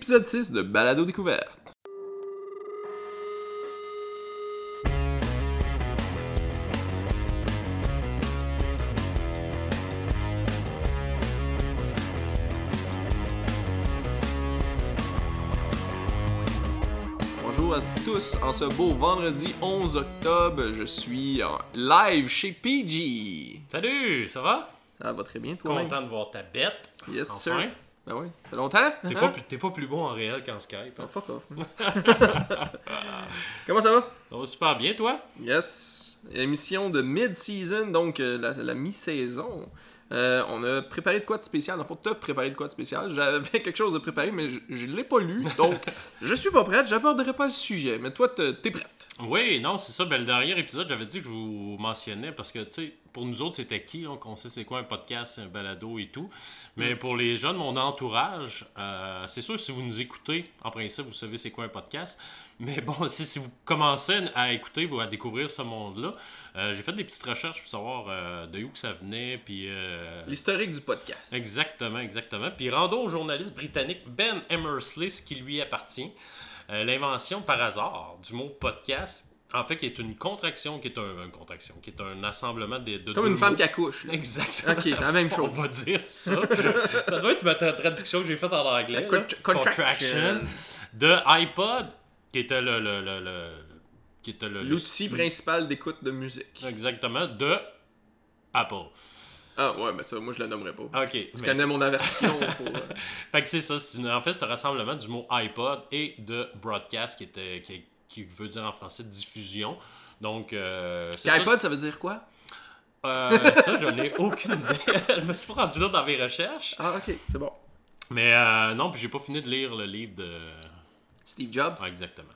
épisode 6 de Balado Découverte. Bonjour à tous, en ce beau vendredi 11 octobre, je suis en live chez PG. Salut, ça va? Ça va très bien, toi Content de voir ta bête. Yes, Enfin. sir. Ben oui, ça fait longtemps? T'es pas, plus- t'es pas plus bon en réel qu'en Skype. Oh, hein? fuck off. Comment ça va? Ça va super bien, toi? Yes. Émission de mid-season, donc euh, la, la mi-saison. Euh, on a préparé de quoi de spécial? En fait, t'as préparé de quoi de spécial? J'avais quelque chose de préparé, mais je, je l'ai pas lu. Donc, je suis pas prête. J'aborderai pas le sujet. Mais toi, t'es t'es prête. Oui, non, c'est ça. Ben, le dernier épisode, j'avais dit que je vous mentionnais parce que, tu sais, pour nous autres, c'était qui, là, qu'on sait c'est quoi un podcast, un balado et tout. Mais pour les gens de mon entourage, euh, c'est sûr, si vous nous écoutez, en principe, vous savez c'est quoi un podcast. Mais bon, si, si vous commencez à écouter ou à découvrir ce monde-là, euh, j'ai fait des petites recherches pour savoir euh, de où que ça venait, puis... euh, L'historique du podcast. Exactement, exactement. Puis rendons au journaliste britannique Ben Emmersley ce qui lui appartient. L'invention par hasard du mot podcast, en fait, qui est une contraction, qui est un, une contraction, qui est un assemblement de, de Comme deux une femme qui accouche. là. Exactement. Ok, c'est la même On chose. va dire ça. ça doit être ma tra- traduction que j'ai faite en anglais. Con- là. contraction. De iPod, qui était le, le, le, le- qui était L'outil principal d'écoute de musique. Exactement, de Apple. Ah ouais, mais ça, moi, je le nommerais pas. Ok. Tu connais mon aversion pour... euh, Fait que c'est ça. une- en fait, c'est un rassemblement du mot iPod et de broadcast, qui, était, qui, qui veut dire en français diffusion. Donc, euh, c'est ça. iPod, ça veut dire quoi? Euh, ça, je n'ai aucune idée. je me suis pas rendu là dans mes recherches. Ah, ok, c'est bon. Mais euh, non, puis j'ai pas fini de lire le livre de. Steve Jobs. Ah, exactement.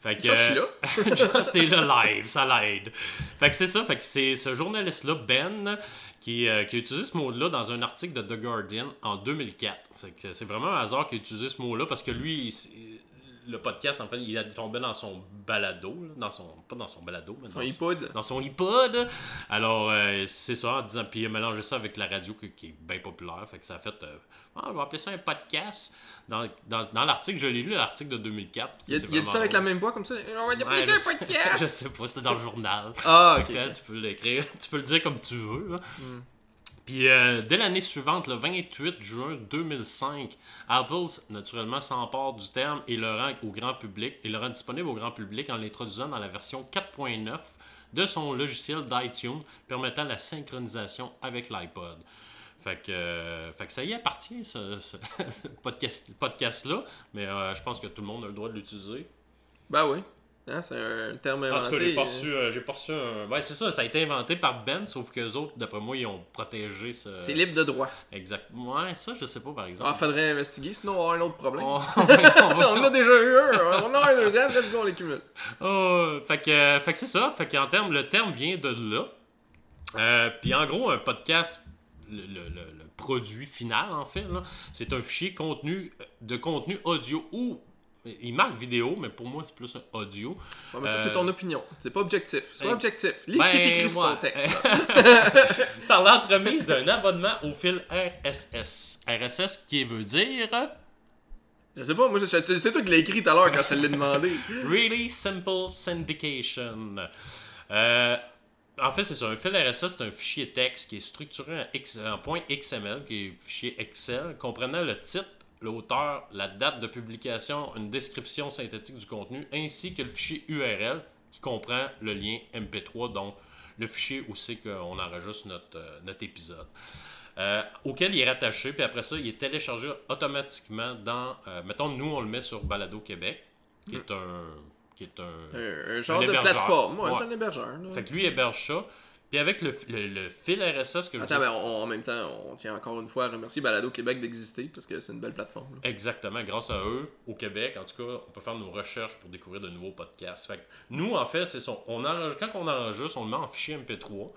Fait que, Ça, je suis là. C'était le live, ça l'aide. Fait que c'est ça, fait que c'est ce journaliste-là, Ben, qui, euh, qui a utilisé ce mot-là dans un article de The Guardian en 2004. Fait que c'est vraiment un hasard qu'il a utilisé ce mot-là parce que lui, il- le podcast, en fait, il a tombé dans son balado, là, dans son, pas dans son balado, mais Son dans iPod. dans son iPod. Alors, euh, c'est ça, en disant, puis il a mélangé ça avec la radio qui, qui est bien populaire. Fait que ça a fait, euh, ah, on va appeler ça un podcast. Dans, dans, dans l'article, je l'ai lu, l'article de 2004. puis Il a, il a dit ça avec la même voix comme ça? On va c'est je un podcast. Je sais pas, c'était dans le journal. Ah, ok. Tu peux l'écrire, tu peux le dire comme tu veux. là. Hmm. Puis euh, dès l'année suivante, le 28 juin 2005, Apple naturellement s'empare du terme et le rend au grand public et le rend disponible au grand public en l'introduisant dans la version 4.9 de son logiciel d'iTunes permettant la synchronisation avec l'iPod. Fait que, euh, ça y appartient, ce, ce podcast, podcast-là, mais euh, je pense que tout le monde a le droit de l'utiliser. Ben oui. Hein, c'est un terme En tout inventé. cas, j'ai pas euh, reçu, euh, j'ai pas reçu un. Ouais, c'est ça, ça a été inventé par Ben, sauf que les autres, d'après moi, ils ont protégé ce. C'est libre de droit. Exact. Ouais, ça, je sais pas, par exemple. Ah, faudrait investiguer, sinon on va avoir un autre problème. On- on a déjà eu un, on a un deuxième, let's go, on les cumule. Oh, fait que, fait que c'est ça. Fait qu'en termes, le terme vient de là. Euh, Puis en gros, un podcast, le, le- le- le produit final, en fait, c'est un fichier contenu de contenu audio ou. Il marque vidéo, mais pour moi, c'est plus audio. Ouais, mais ça, Euh, c'est ton opinion. C'est pas objectif. Ben, objectif. Lis ce qui est écrit sur ton texte. Par l'entremise d'un abonnement au fil RSS. RSS qui veut dire Je sais pas, moi, c'est toi qui l'as écrit tout à l'heure quand je te l'ai demandé. Really Simple Syndication. Euh, en fait, c'est ça. Un fil RSS, c'est un fichier texte qui est structuré en, X- en point XML, qui est un fichier Excel, comprenant le titre, l'auteur, la date de publication, une description synthétique du contenu, ainsi que le fichier URL qui comprend le lien MP3, donc le fichier où c'est qu'on enregistre notre, euh, notre épisode. Euh, auquel il est rattaché, puis après ça, il est téléchargé automatiquement dans. euh, mettons, nous, on le met sur Balado Québec, qui est un. Qui est un genre Un de plateforme. Ouais, Ouais. c'est un hébergeur. là. fait que lui héberge ça. Puis avec le, le- le fil RSS que je Attends, ben, on- en même temps, on tient encore une fois à remercier Balado Québec d'exister parce que c'est une belle plateforme. là. Exactement, grâce à eux, au Québec, en tout cas, on peut faire nos recherches pour découvrir de nouveaux podcasts. Fait que nous, en fait, c'est ça. On enregistre, quand on enregistre, on le met en fichier MP3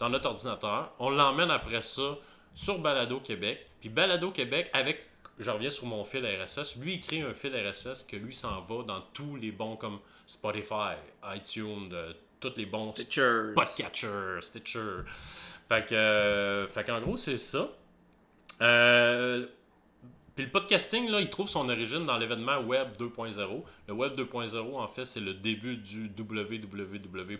dans notre ordinateur. On l'emmène après ça sur Balado Québec. Puis Balado Québec, avec, je reviens sur mon fil RSS, lui, il crée un fil RSS que lui s'en va dans tous les bons comme Spotify, iTunes, euh, tous les bons Stitcher. Podcatcher, Stitcher. Fait que, euh, fait qu'en gros, c'est ça. Euh, Puis le podcasting, là, il trouve son origine dans l'événement Web 2.0. Le Web 2.0, en fait, c'est le début du www.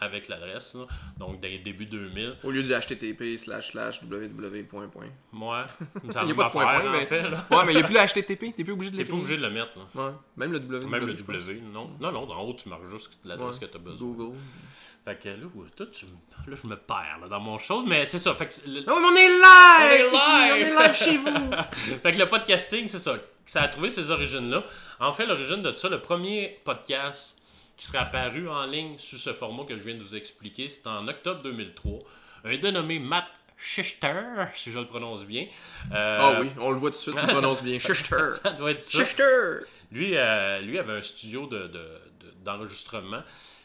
Avec l'adresse, donc des début 2000. Au lieu du HTTP slash slash www. point, point. Ouais, ça Il y a pas de point, point, en mais- fait, là. Ouais, mais il n'y a plus le HTTP, t'es plus obligé de T'es pas obligé de le mettre, là. Ouais. Même le www. Même le. W, non. Non, non, en haut, tu marques juste l'adresse Ouais. que tu as besoin. Google. Fait que là, toi, tu... là, je me perds là, dans mon show, mais c'est ça. Fait que, le- mais on est live! On est live! On est live chez vous! fait que le podcasting, c'est ça. Ça a trouvé ses origines-là. En fait, l'origine de ça, le premier podcast qui serait apparu en ligne sous ce format que je viens de vous expliquer, c'était en octobre 2003. Un dénommé Matt Schichter, si je le prononce bien. Euh, Ah oui, on le voit tout de suite, tu le prononces bien. Schuster! Ça doit être ça. Schuster! Lui, euh, lui avait un studio de- d'enregistrement.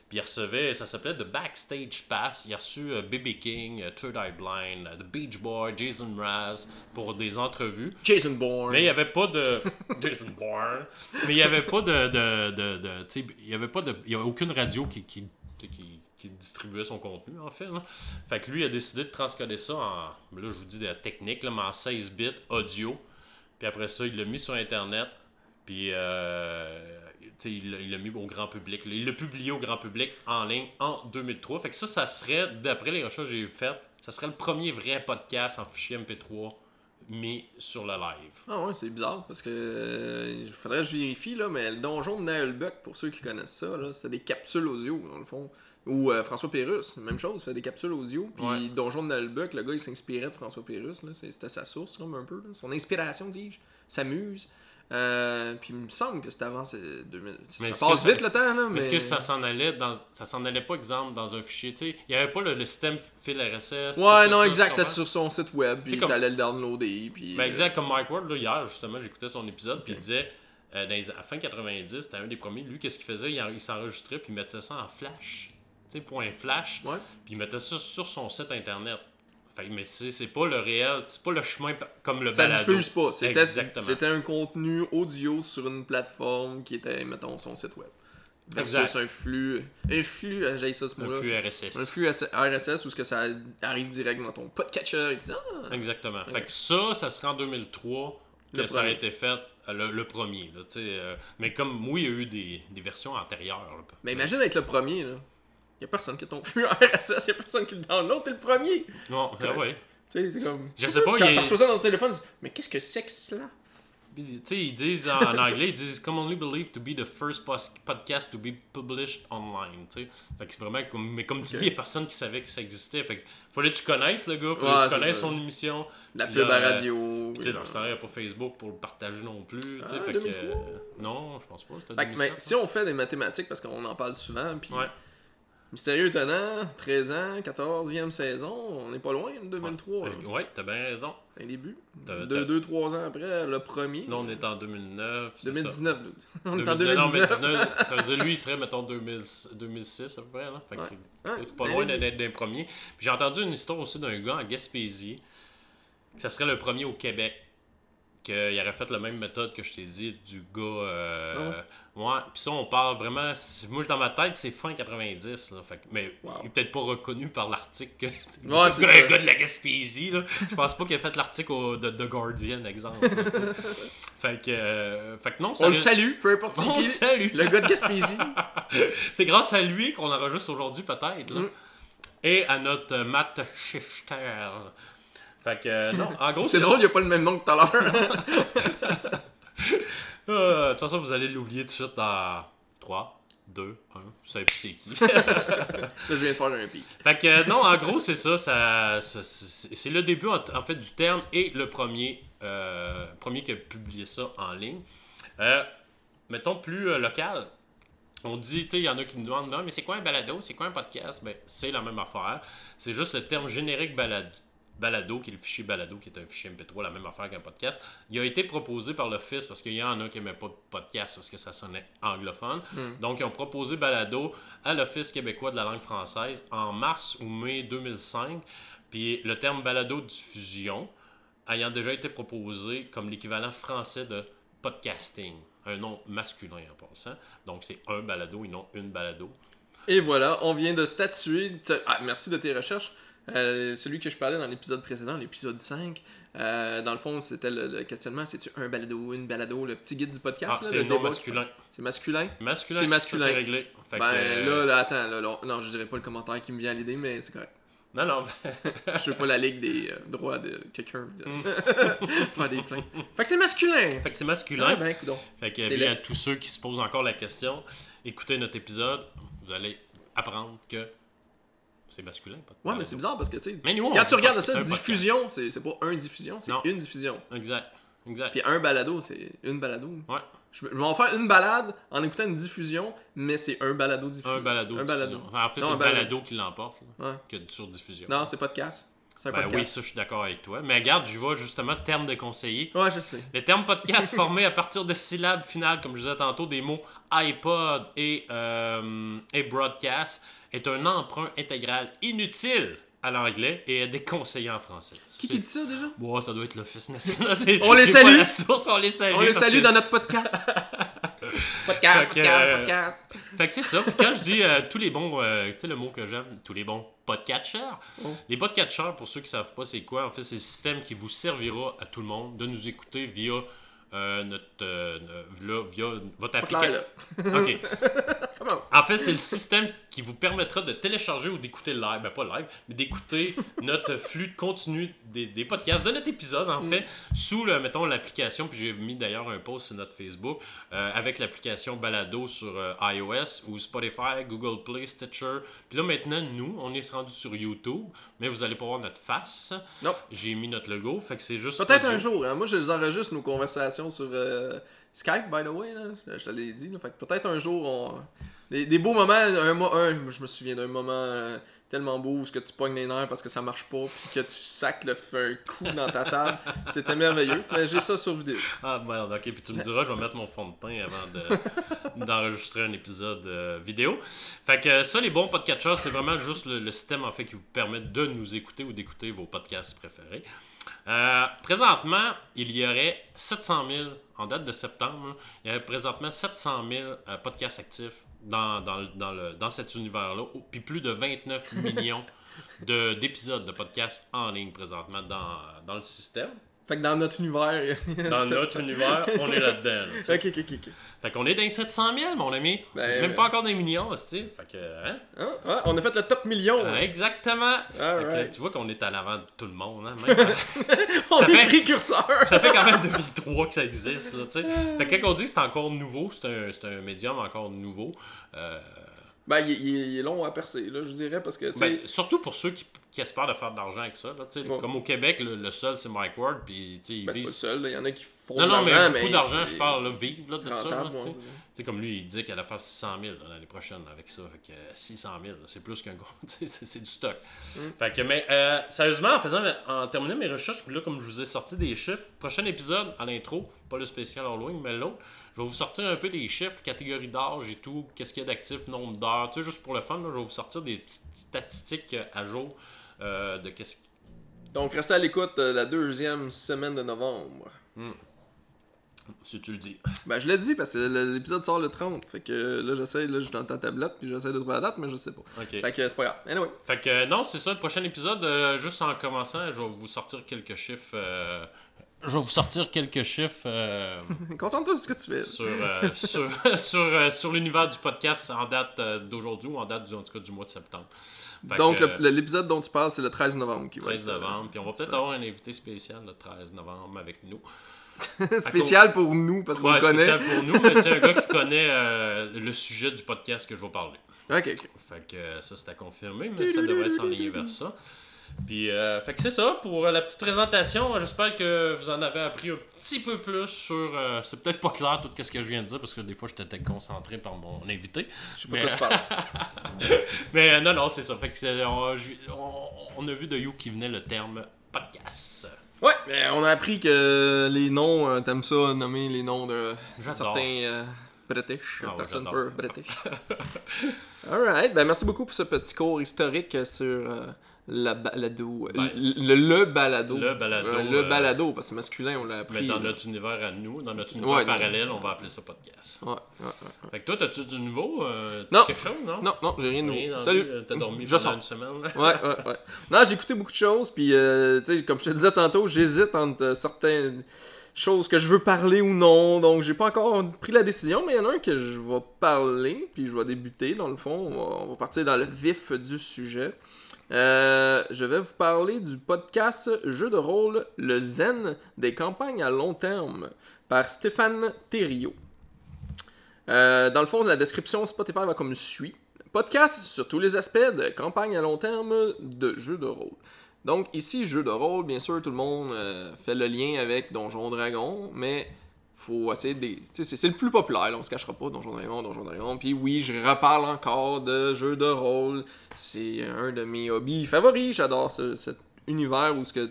Puis il recevait, ça s'appelait The Backstage Pass. Il a reçu euh, B.B. King, euh, Third Eye Blind, euh, The Beach Boy, Jason Mraz pour des entrevues. Jason Bourne. Mais il n'y avait pas de. Jason Bourne. Mais il n'y avait pas de. de, de, de- tu sais, il y avait pas de. Il y avait aucune radio qui, qui, qui, qui distribuait son contenu, en fait. là. Fait que lui, il a décidé de transcoder ça en. Là, je vous dis de la technique, là, mais en 16 bits audio. Puis après ça, il l'a mis sur Internet. Puis. euh, il l'a- mis au grand public. là. Il l'a publié au grand public en ligne en 2003. Fait que ça, ça serait, d'après les recherches que j'ai faites, ça serait le premier vrai podcast en fichier MP3 mis sur le live. Ah ouais, c'est bizarre parce que. euh, Il faudrait que je vérifie, là, mais le donjon de Naelbuck, pour ceux qui connaissent ça, là, c'était des capsules audio, dans le fond. Ou euh, François Pérusse, même chose, il fait des capsules audio. Puis Ouais. Donjon de Naelbuck, le gars, il s'inspirait de François c'est- c'était sa source, un peu. là. Son inspiration, dis-je. Sa muse. Euh, puis il me semble que c'était avant c'est 2000. Mais ça passe ça- vite le temps, là, mais. Est-ce que ça s'en allait dans ça s'en allait pas exemple dans un fichier tu sais il y avait pas le, le système fil RSS Ouais, non, exact, c'était sur son site web, puis comme- t'allais le downloader, puis... Ben, euh, exact comme Mike Ward là, hier justement j'écoutais son épisode puis il disait euh, dans les, à fin 90 c'était un des premiers lui qu'est-ce qu'il faisait il, en- il s'enregistrait puis il mettait ça en flash tu sais point flash Ouais. puis il mettait ça sur son site internet fait, mais c'est c'est pas le réel c'est pas le chemin comme le Ça balado diffuse pas. C'était, un contenu audio sur une plateforme qui était, mettons, son site web. Versus Exact. un flux. Un flux, euh, j'ai ça ce un flux RSS Un flux RSS où ce que ça arrive direct dans ton podcatcher et Ah! Exactement. Fait que ça, ça serait en 2003 que Le ça premier. été fait, euh, le, le premier. Là, tu sais, euh, mais comme, oui, il y a eu des, des versions antérieures. là. Mais imagine avec le premier, là. Y a personne qui a ton flux RSS, y a personne qui le download, t'es le premier! Non, ah ouais. Tu sais, c'est comme. Je sais pas, Quand il tu reçois ça dans ton téléphone, tu dis Mais qu'est-ce que c'est que cela? Tu sais, ils disent en, en anglais, ils disent commonly believed to be the first podcast to be published online. Tu sais, fait que c'est vraiment comme, mais comme tu dis, il y a personne qui savait que ça existait. Fait que fallait que tu connaisses le gars, fallait Ouais, que tu connaisses ça. son émission. La pub à euh, radio. Tu sais, dans ce temps-là, il n'y a pas Facebook pour le partager non plus. tu sais, Ah, fait que, 2003? euh, non, je pense pas. Fait que, 2007, mais si on fait des mathématiques, parce qu'on en parle souvent, puis Ouais. Mystérieux Étonnant, 13 ans, 14e saison, on n'est pas loin de 2003. Euh, là. Ouais, t'as bien raison. Un début. T'as- Deux, t'as- deux, trois ans après, le premier. Là, on est en 2009. c'est ça. 2019. On est en 2019, non, mais 2019. 19, ça veut dire lui, il serait, mettons, 2000 2006 à peu près. Là. Fait que Ouais. c'est- Ouais, pas ben loin oui. d'être d'un premier. J'ai entendu une histoire aussi d'un gars en Gaspésie, que ça serait le premier au Québec, qu'il aurait fait la même méthode que je t'ai dit du gars. Euh, ouais? Puis ça, on parle vraiment. Moi, dans ma tête, c'est fin 90. Là, fait mais Wow. il est peut-être pas reconnu par l'article que. Ouais, le c'est gars, ça. un gars de la Gaspésie. Là. Je pense pas qu'il a fait l'article de The Guardian, exemple. là, fait, que, euh, fait que non, ça On le salue, peu importe on qui. salue. Le gars de Gaspésie. C'est grâce à lui qu'on enregistre aujourd'hui, peut-être. là. Mm. Et à notre euh, Matt Shifter. Fait que, euh, non, en gros, C'est drôle, il n'y a pas le même nom que tout à l'heure. Euh, de toute façon, vous allez l'oublier tout de suite dans 3, 2, 1. Vous savez plus c'est qui. Là, je viens de faire un pic. fait que, euh, non, en gros, c'est ça. ça, ça- c'est le début, en, en fait, du terme et le premier, premier qui a publié ça en ligne. Mettons plus local. On dit, tu sais, il y en a qui nous demandent, non, mais c'est quoi un balado? C'est quoi un podcast? Ben, c'est la même affaire. C'est juste le terme générique balado, balado, qui est le fichier balado, qui est un fichier MP3, la même affaire qu'un podcast. Il a été proposé par l'Office parce qu'il y en a qui n'aimaient pas de podcast parce que ça sonnait anglophone. Donc, ils ont proposé balado à l'Office québécois de la langue française en mars ou mai 2005. Puis le terme balado diffusion ayant déjà été proposé comme l'équivalent français de podcasting, un nom masculin en passant. Donc c'est un balado et non une balado. Et voilà, on vient de statuer. Ah, merci de tes recherches. Euh, celui que je parlais dans l'épisode précédent, l'épisode 5, Euh, dans le fond, c'était le, le questionnement c'est-tu un balado ou une balado Le petit guide du podcast. Ah, c'est non masculin. C'est masculin? Masculin. C'est masculin. C'est réglé. Fait Ben que, euh, là, là, attends, là, là, non, je dirais pas le commentaire qui me vient à l'idée, mais c'est correct. Non, non. Je veux pas la ligue des euh, droits de quelqu'un de Mm. faire des plaintes. Fait que c'est masculin! fait que c'est masculin. Ah ben. Fait que bien, à tous ceux qui se posent encore la question, écoutez notre épisode, vous allez apprendre que c'est masculin. Pas de Ouais, mais c'est bizarre parce que, tu sais, quand tu regardes ça, diffusion, c'est c'est pas un diffusion, c'est une diffusion. Exact. Exact. Puis un balado, c'est une balado. Ouais. Je vais en faire une balade en écoutant une diffusion, mais c'est un balado diffusion. Un balado. Un balado. En fait, c'est un le balado. qui l'emporte Ouais. que sur diffusion. Non, c'est podcast. C'est un Ben podcast. oui, ça, je suis d'accord avec toi. Mais regarde, je vois justement terme de conseiller. Ouais, je sais. Le terme podcast formé à partir de syllabes finales, comme je disais tantôt, des mots iPod et, euh, et broadcast, est un emprunt intégral inutile à l'anglais et est déconseillé en français. Qui dit ça déjà? Bon, ça doit être l'Office national. On les salue. la source, on les salue. On les salue que- dans notre podcast. podcast, Fait podcast, euh, podcast. Fait que c'est ça. Quand je dis euh, tous les bons, euh, tu sais le mot que j'aime, tous les bons podcatchers. Oh. Les podcatchers, pour ceux qui savent pas c'est quoi, en fait, c'est le système qui vous servira à tout le monde de nous écouter via euh, notre, euh, via, votre application. Ok. En fait, c'est le système qui vous permettra de télécharger ou d'écouter le live, ben pas live, mais d'écouter notre flux de contenu des, des podcasts, de notre épisode en fait, sous, le, mettons, l'application, puis j'ai mis d'ailleurs un post sur notre Facebook, euh, avec l'application Balado sur euh, iOS ou Spotify, Google Play, Stitcher. Puis là maintenant, nous, on est rendu sur YouTube, mais vous allez pas voir notre face. Non. J'ai mis notre logo, fait que c'est juste... Peut-être un jour. Hein. Moi, je les enregistre nos conversations sur euh, Skype, by the way. Là. Je, je te l'ai dit. là. Fait que peut-être un jour, on... des, des beaux moments. Un, un- je me souviens d'un moment euh, tellement beau où ce que tu pognes les nerfs parce que ça marche pas, puis que tu sacs le feu un coup dans ta table. C'était merveilleux. Mais j'ai ça sur vidéo. Ah merde, ok, puis tu me diras, je vais mettre mon fond de teint avant de- d'enregistrer un épisode euh, vidéo. Fait que ça, les bons podcatchers, c'est vraiment juste le, le système en fait qui vous permet de nous écouter ou d'écouter vos podcasts préférés. Euh, présentement, il y aurait 700 000, en date de septembre, là, il y aurait présentement 700 000 euh, podcasts actifs dans, dans, dans, le, dans cet univers-là, puis plus de 29 millions de- d'épisodes de, podcasts en ligne présentement dans le système. Fait que dans notre univers. Dans notre univers, on est là-dedans. là. Ok, ok, ok. Fait qu'on est dans les 700 000, mon ami. Ben, Même euh, pas encore des millions, tu sais. Fait que, hein? Hein? Ah, on a fait le top million. Euh, exactement. Que, tu vois qu'on est à l'avant de tout le monde. Hein? Même- on ça est fait- précurseurs. ça fait quand même 2003 que ça existe. Là, tu sais. fait que quand on dit que c'est encore nouveau, c'est un, c'est un médium encore nouveau. euh, Ben, il, il- il est long à percer, là, je dirais, parce que, ben, surtout pour ceux qui, qui espèrent de faire de l'argent avec ça. Là. Comme au Québec, le, le seul c'est Mike Ward. Puis, ils ben, c'est pas le seul, il y en a qui font Non, de non, mais l'argent, beaucoup d'argent, je parle, là, vivre là, de ça. là, comme lui, il dit qu'elle allait faire 600 000 là, l'année prochaine avec ça. Fait que euh, 600 000, là, c'est plus qu'un gros. c'est du stock. Mm. Fait que, mais euh, sérieusement, en faisant, en terminant mes recherches, puis là, comme je vous ai sorti des chiffres, prochain épisode à l'intro, pas le spécial Halloween, mais l'autre, je vais vous sortir un peu des chiffres, catégorie d'âge et tout, qu'est-ce qu'il y a d'actif, nombre d'heures, tu sais, juste pour le fun, là, je vais vous sortir des petites statistiques euh, à jour euh, de qu'est-ce qui. Donc, restez à l'écoute euh, la deuxième semaine de novembre. Si tu le dis. Ben, je l'ai dit parce que l'épisode sort le 30. Fait que là, j'essaie, là, je suis dans ta tablette, puis j'essaie de trouver la date, mais je sais pas. Ok. Fait que c'est pas grave. Anyway. Fait que euh, non, c'est ça, le prochain épisode, euh, juste en commençant, je vais vous sortir quelques chiffres. euh, je vais vous sortir quelques chiffres euh, Concentre-toi sur ce que tu fais. sur, euh, sur, sur, euh, sur l'univers du podcast en date d'aujourd'hui ou en date du, en tout cas du mois de septembre. Fait Donc, l'épisode dont tu parles, c'est le 13 novembre qui va 13 être, euh, novembre, puis on va peut-être avoir un invité spécial le 13 novembre avec nous. spécial pour nous, parce qu'on Ouais, connaît. spécial pour nous, mais c'est un gars qui connaît le sujet du podcast que je vais parler. Ok, ok. Fait que ça, c'est à confirmer, mais ça devrait s'enligner vers ça. Puis, euh, fait que c'est ça pour euh, la petite présentation. J'espère que vous en avez appris un petit peu plus sur. euh, c'est peut-être pas clair tout ce que je viens de dire parce que des fois j'étais concentré par mon invité. Je sais pas Mais- de quoi tu parles. Mais euh, non, non, c'est ça. Fait que on, je- on- on a vu de You qui venait le terme podcast. Ouais, mais on a appris que les noms, t'aimes ça, nommer les noms de J'adore. certains British, Ah j'adore. peu British. Alright, ben merci beaucoup pour ce petit cours historique sur la balado. Ben, le, le balado. Le balado, Euh, le euh, balado, parce que c'est masculin, on l'a appris. Mais dans notre univers à nous, dans notre univers Ouais, parallèle, on va appeler ça podcast. Ouais, ouais, ouais. Fait que toi, t'as-tu du nouveau euh, Non. Quelque chose, non? Non, non, j'ai rien de nouveau. Salut. le- T'as dormi Je pendant sors. une semaine. Ouais, ouais, ouais. Non, j'ai écouté beaucoup de choses, puis, euh, tu sais, comme je te disais tantôt, j'hésite entre euh, certaines choses que je veux parler ou non, donc j'ai pas encore pris la décision, mais il y en a un que je vais parler, puis je vais débuter, dans le fond, on va, on va partir dans le vif du sujet. Euh, je vais vous parler du podcast jeu de rôle Le Zen des campagnes à long terme par Stéphane Thériault. Euh, dans le fond, la description Spotify va comme suit. Podcast sur tous les aspects de campagne à long terme de jeux de rôle. Donc ici, jeu de rôle, bien sûr, tout le monde euh, fait le lien avec Donjon Dragon, mais C'est le plus populaire, là, on se cachera pas, Donjon Dragon, Donjon Dragon. Puis oui, je reparle encore de jeux de rôle. C'est un de mes hobbies favoris. J'adore ce- cet univers où ce que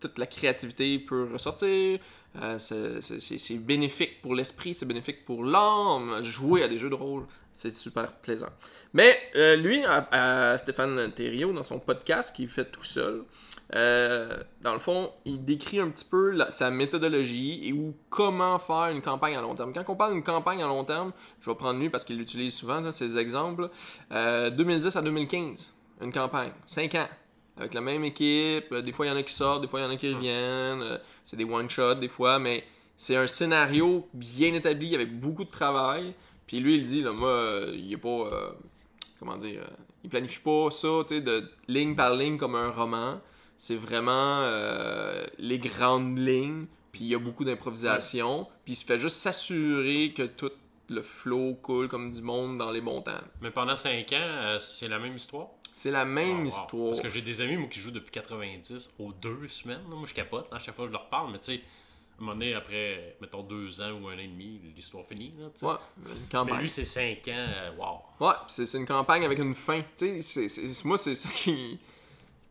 toute la créativité peut ressortir. Euh, c'est- bénéfique pour l'esprit, c'est bénéfique pour l'âme. Jouer à des jeux de rôle, c'est super plaisant. Mais euh, lui, à Stéphane Thériault, dans son podcast qu'il fait tout seul, euh, dans le fond, il décrit un petit peu la- sa méthodologie et où comment faire une campagne à long terme. Quand on parle d'une campagne à long terme, je vais prendre lui parce qu'il l'utilise souvent, là, ces exemples. Euh, 2010 à 2015, une campagne, 5 ans. Avec la même équipe, euh, des fois il y en a qui sortent, des fois il y en a qui reviennent, euh, c'est des one-shots des fois, mais c'est un scénario bien établi avec beaucoup de travail. Puis lui, il dit, là, moi, euh, il est pas. euh, comment dire euh, Il planifie pas ça, tu sais, de ligne par ligne comme un roman. C'est vraiment euh, les grandes lignes, puis il y a beaucoup d'improvisation, puis il se fait juste s'assurer que tout le flow coule comme du monde dans les bons temps. Mais pendant 5 ans, euh, c'est la même histoire? C'est la même Wow, wow. histoire. Parce que j'ai des amis, moi, qui jouent depuis 90 aux deux semaines. Moi, je capote. À chaque fois que je leur parle, mais tu sais, à un moment donné, après, mettons, deux ans ou un an et demi, l'histoire finie. Là, tu sais. Ouais, une mais campagne. lui, c'est 5 ans. euh, wow. Ouais, c'est c'est une campagne avec une fin. Tu sais, c'est- c'est- moi, c'est ça qui,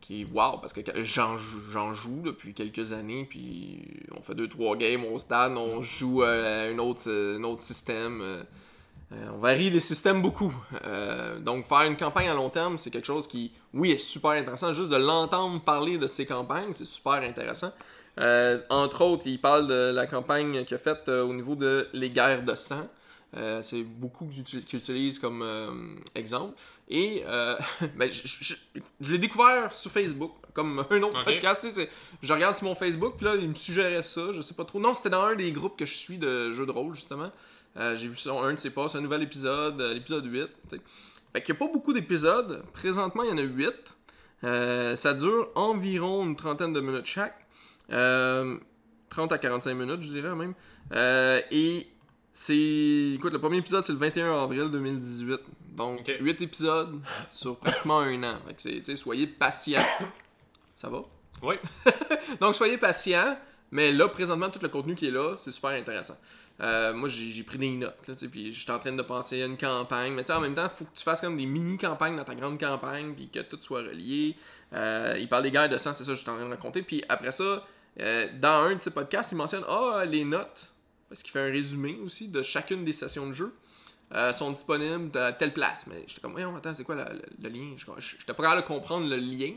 qui est wow, parce que j'en joue, depuis quelques années, puis on fait deux, trois games au stade, on joue à un autre, euh, un autre système. euh, euh, on varie les systèmes beaucoup. Euh, donc, faire une campagne à long terme, c'est quelque chose qui, oui, est super intéressant. Juste de l'entendre parler de ses campagnes, c'est super intéressant. Euh, entre autres, il parle de la campagne qu'il a faite euh, au niveau de les guerres de sang. Euh, c'est beaucoup qu'il uti- qu'il utilise comme euh, exemple. Et euh, ben, je, je- je- je l'ai découvert sur Facebook, comme un autre Ok. podcast. Je regarde sur mon Facebook, puis là, il me suggérait ça, je sais pas trop. Non, c'était dans un des groupes que je suis de jeux de rôle, justement. Euh, J'ai vu ça, un de ses passes, un nouvel épisode, l'épisode 8. tu sais. Fait qu'il n'y a pas beaucoup d'épisodes. Présentement, il y en a 8. Euh, ça dure environ une trentaine de minutes chaque. Euh, 30 à 45 minutes, je dirais même. Et c'est. Écoute, le premier épisode, c'est le 21 avril 2018. Donc, Ok. 8 épisodes sur pratiquement un an. Fait soyez patient. Ça va? Oui. Donc, soyez patient. Mais là, présentement, tout le contenu qui est là, c'est super intéressant. Euh, moi, j'ai pris des notes, là, puis j'étais en train de penser à une campagne. Mais en même temps, il faut que tu fasses comme des mini-campagnes dans ta grande campagne, puis que tout soit relié. Euh, il parle des guerres de sang, c'est ça que j'étais en train de raconter. Puis après ça, euh, dans un de ses podcasts, il mentionne Ah, les notes, parce qu'il fait un résumé aussi de chacune des sessions de jeu. euh, sont disponibles à telle place. Mais j'étais comme, voyons, attends, c'est quoi le, lien? J'étais pas capable de comprendre le lien.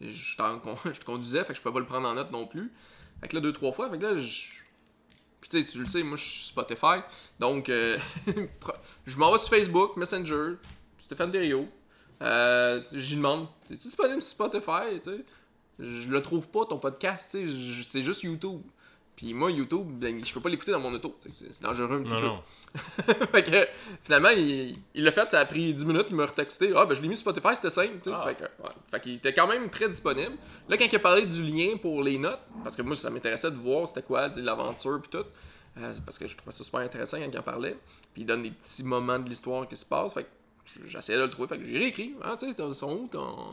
Je te conduisais, fait que je pouvais pas le prendre en note non plus. Fait que là, deux, trois fois, fait que là, je. Puis tu le sais, moi je suis Spotify. Donc, euh, je m'en vais sur Facebook, Messenger, Stéphane Derriot. Euh, J'y demande, es-tu disponible sur Spotify? Je le trouve pas ton podcast, c'est juste YouTube. Puis moi, YouTube, ben, je peux pas l'écouter dans mon auto. C'est dangereux un petit Non, peu. non. fait que finalement, il l'a fait, ça a pris 10 minutes, il m'a retexté. Ah, ben je l'ai mis sur Spotify, c'était simple. Ah. Fait que, ouais. Fait qu'il était quand même très disponible. Là, quand il a parlé du lien pour les notes, parce que moi, ça m'intéressait de voir c'était quoi l'aventure puis tout, euh, parce que je trouvais ça super intéressant quand il en parlait. Puis il donne des petits moments de l'histoire qui se passent. Fait que j'essayais de le trouver. Fait que j'ai réécrit. Ah, tu sais, ton,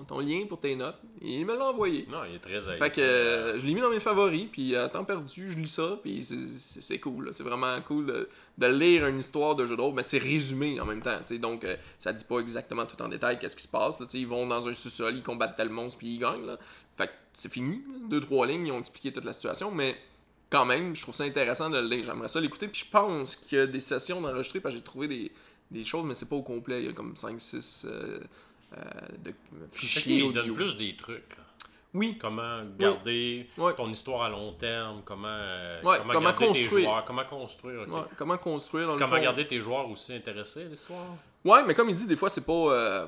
ton lien pour tes notes? Et il me l'a envoyé. Non, il est très aidé. Fait que euh, je l'ai mis dans mes favoris, puis à temps perdu, je lis ça, puis c'est- cool. C'est vraiment cool de, de lire une histoire de jeu de rôle, mais c'est résumé en même temps. Donc euh, ça dit pas exactement tout en détail qu'est-ce qui se passe. Là, ils vont dans un sous-sol, ils combattent tel monstre, puis ils gagnent. Là. Fait que c'est fini. Deux, trois lignes, ils ont expliqué toute la situation, mais quand même, je trouve ça intéressant de le lire. J'aimerais ça l'écouter, puis je pense qu'il y a des sessions d'enregistrer, parce que j'ai trouvé des, des choses, mais c'est pas au complet. Il y a comme 5-6 euh, de Fait fichiers qu'il donne plus des trucs. là. Oui, Comment garder ton histoire à long terme, comment, euh, Ouais, comment, comment garder tes construire. joueurs, comment construire. ouais, comment construire dans Comment garder tes joueurs aussi intéressés à l'histoire? Ouais, mais comme il dit, des fois, c'est pas. euh,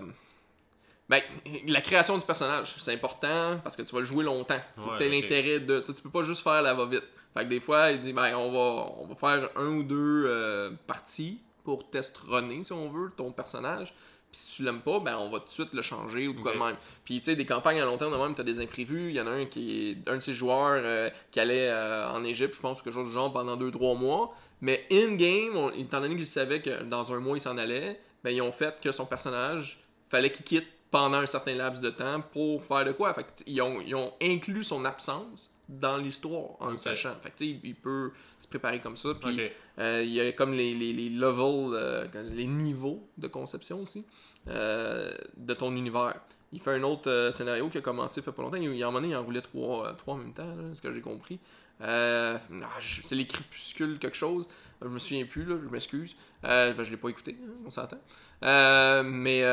Ben, la création du personnage, c'est important parce que tu vas le jouer longtemps. Faut Ouais, que l'intérêt de. Tu sais, tu peux pas juste faire la va-vite. Fait que des fois, il dit, ben, on va, on va faire un ou deux euh, parties pour test runner, si on veut, ton personnage. Puis si tu l'aimes pas, ben, on va tout de suite le changer ou de quoi de même. Puis tu sais, des campagnes à long terme, de même, t'as des imprévus. Il y en a un qui est un de ses joueurs euh, qui allait euh, en Égypte, je pense, quelque chose du genre, pendant 2-3 mois. Mais in-game, étant donné qu'ils savaient que dans un mois il s'en allait, ben ils ont fait que son personnage, fallait qu'il quitte pendant un certain laps de temps pour faire de quoi. Fait que, t- ils, ont, ils ont inclus son absence dans l'histoire en le sachant. Fait que, il peut se préparer comme ça. Puis euh, il y a comme les, les, les levels, euh, les niveaux de conception aussi euh, de ton univers. Il fait un autre scénario qui a commencé il fait pas longtemps. Il, il, un moment donné, il en roulait trois, trois en même temps, là, ce que j'ai compris. Euh, ah, c'est les crépuscules quelque chose. Je me souviens plus, là, je m'excuse. Euh, ben, je l'ai pas écouté, hein, on s'entend. Euh, mais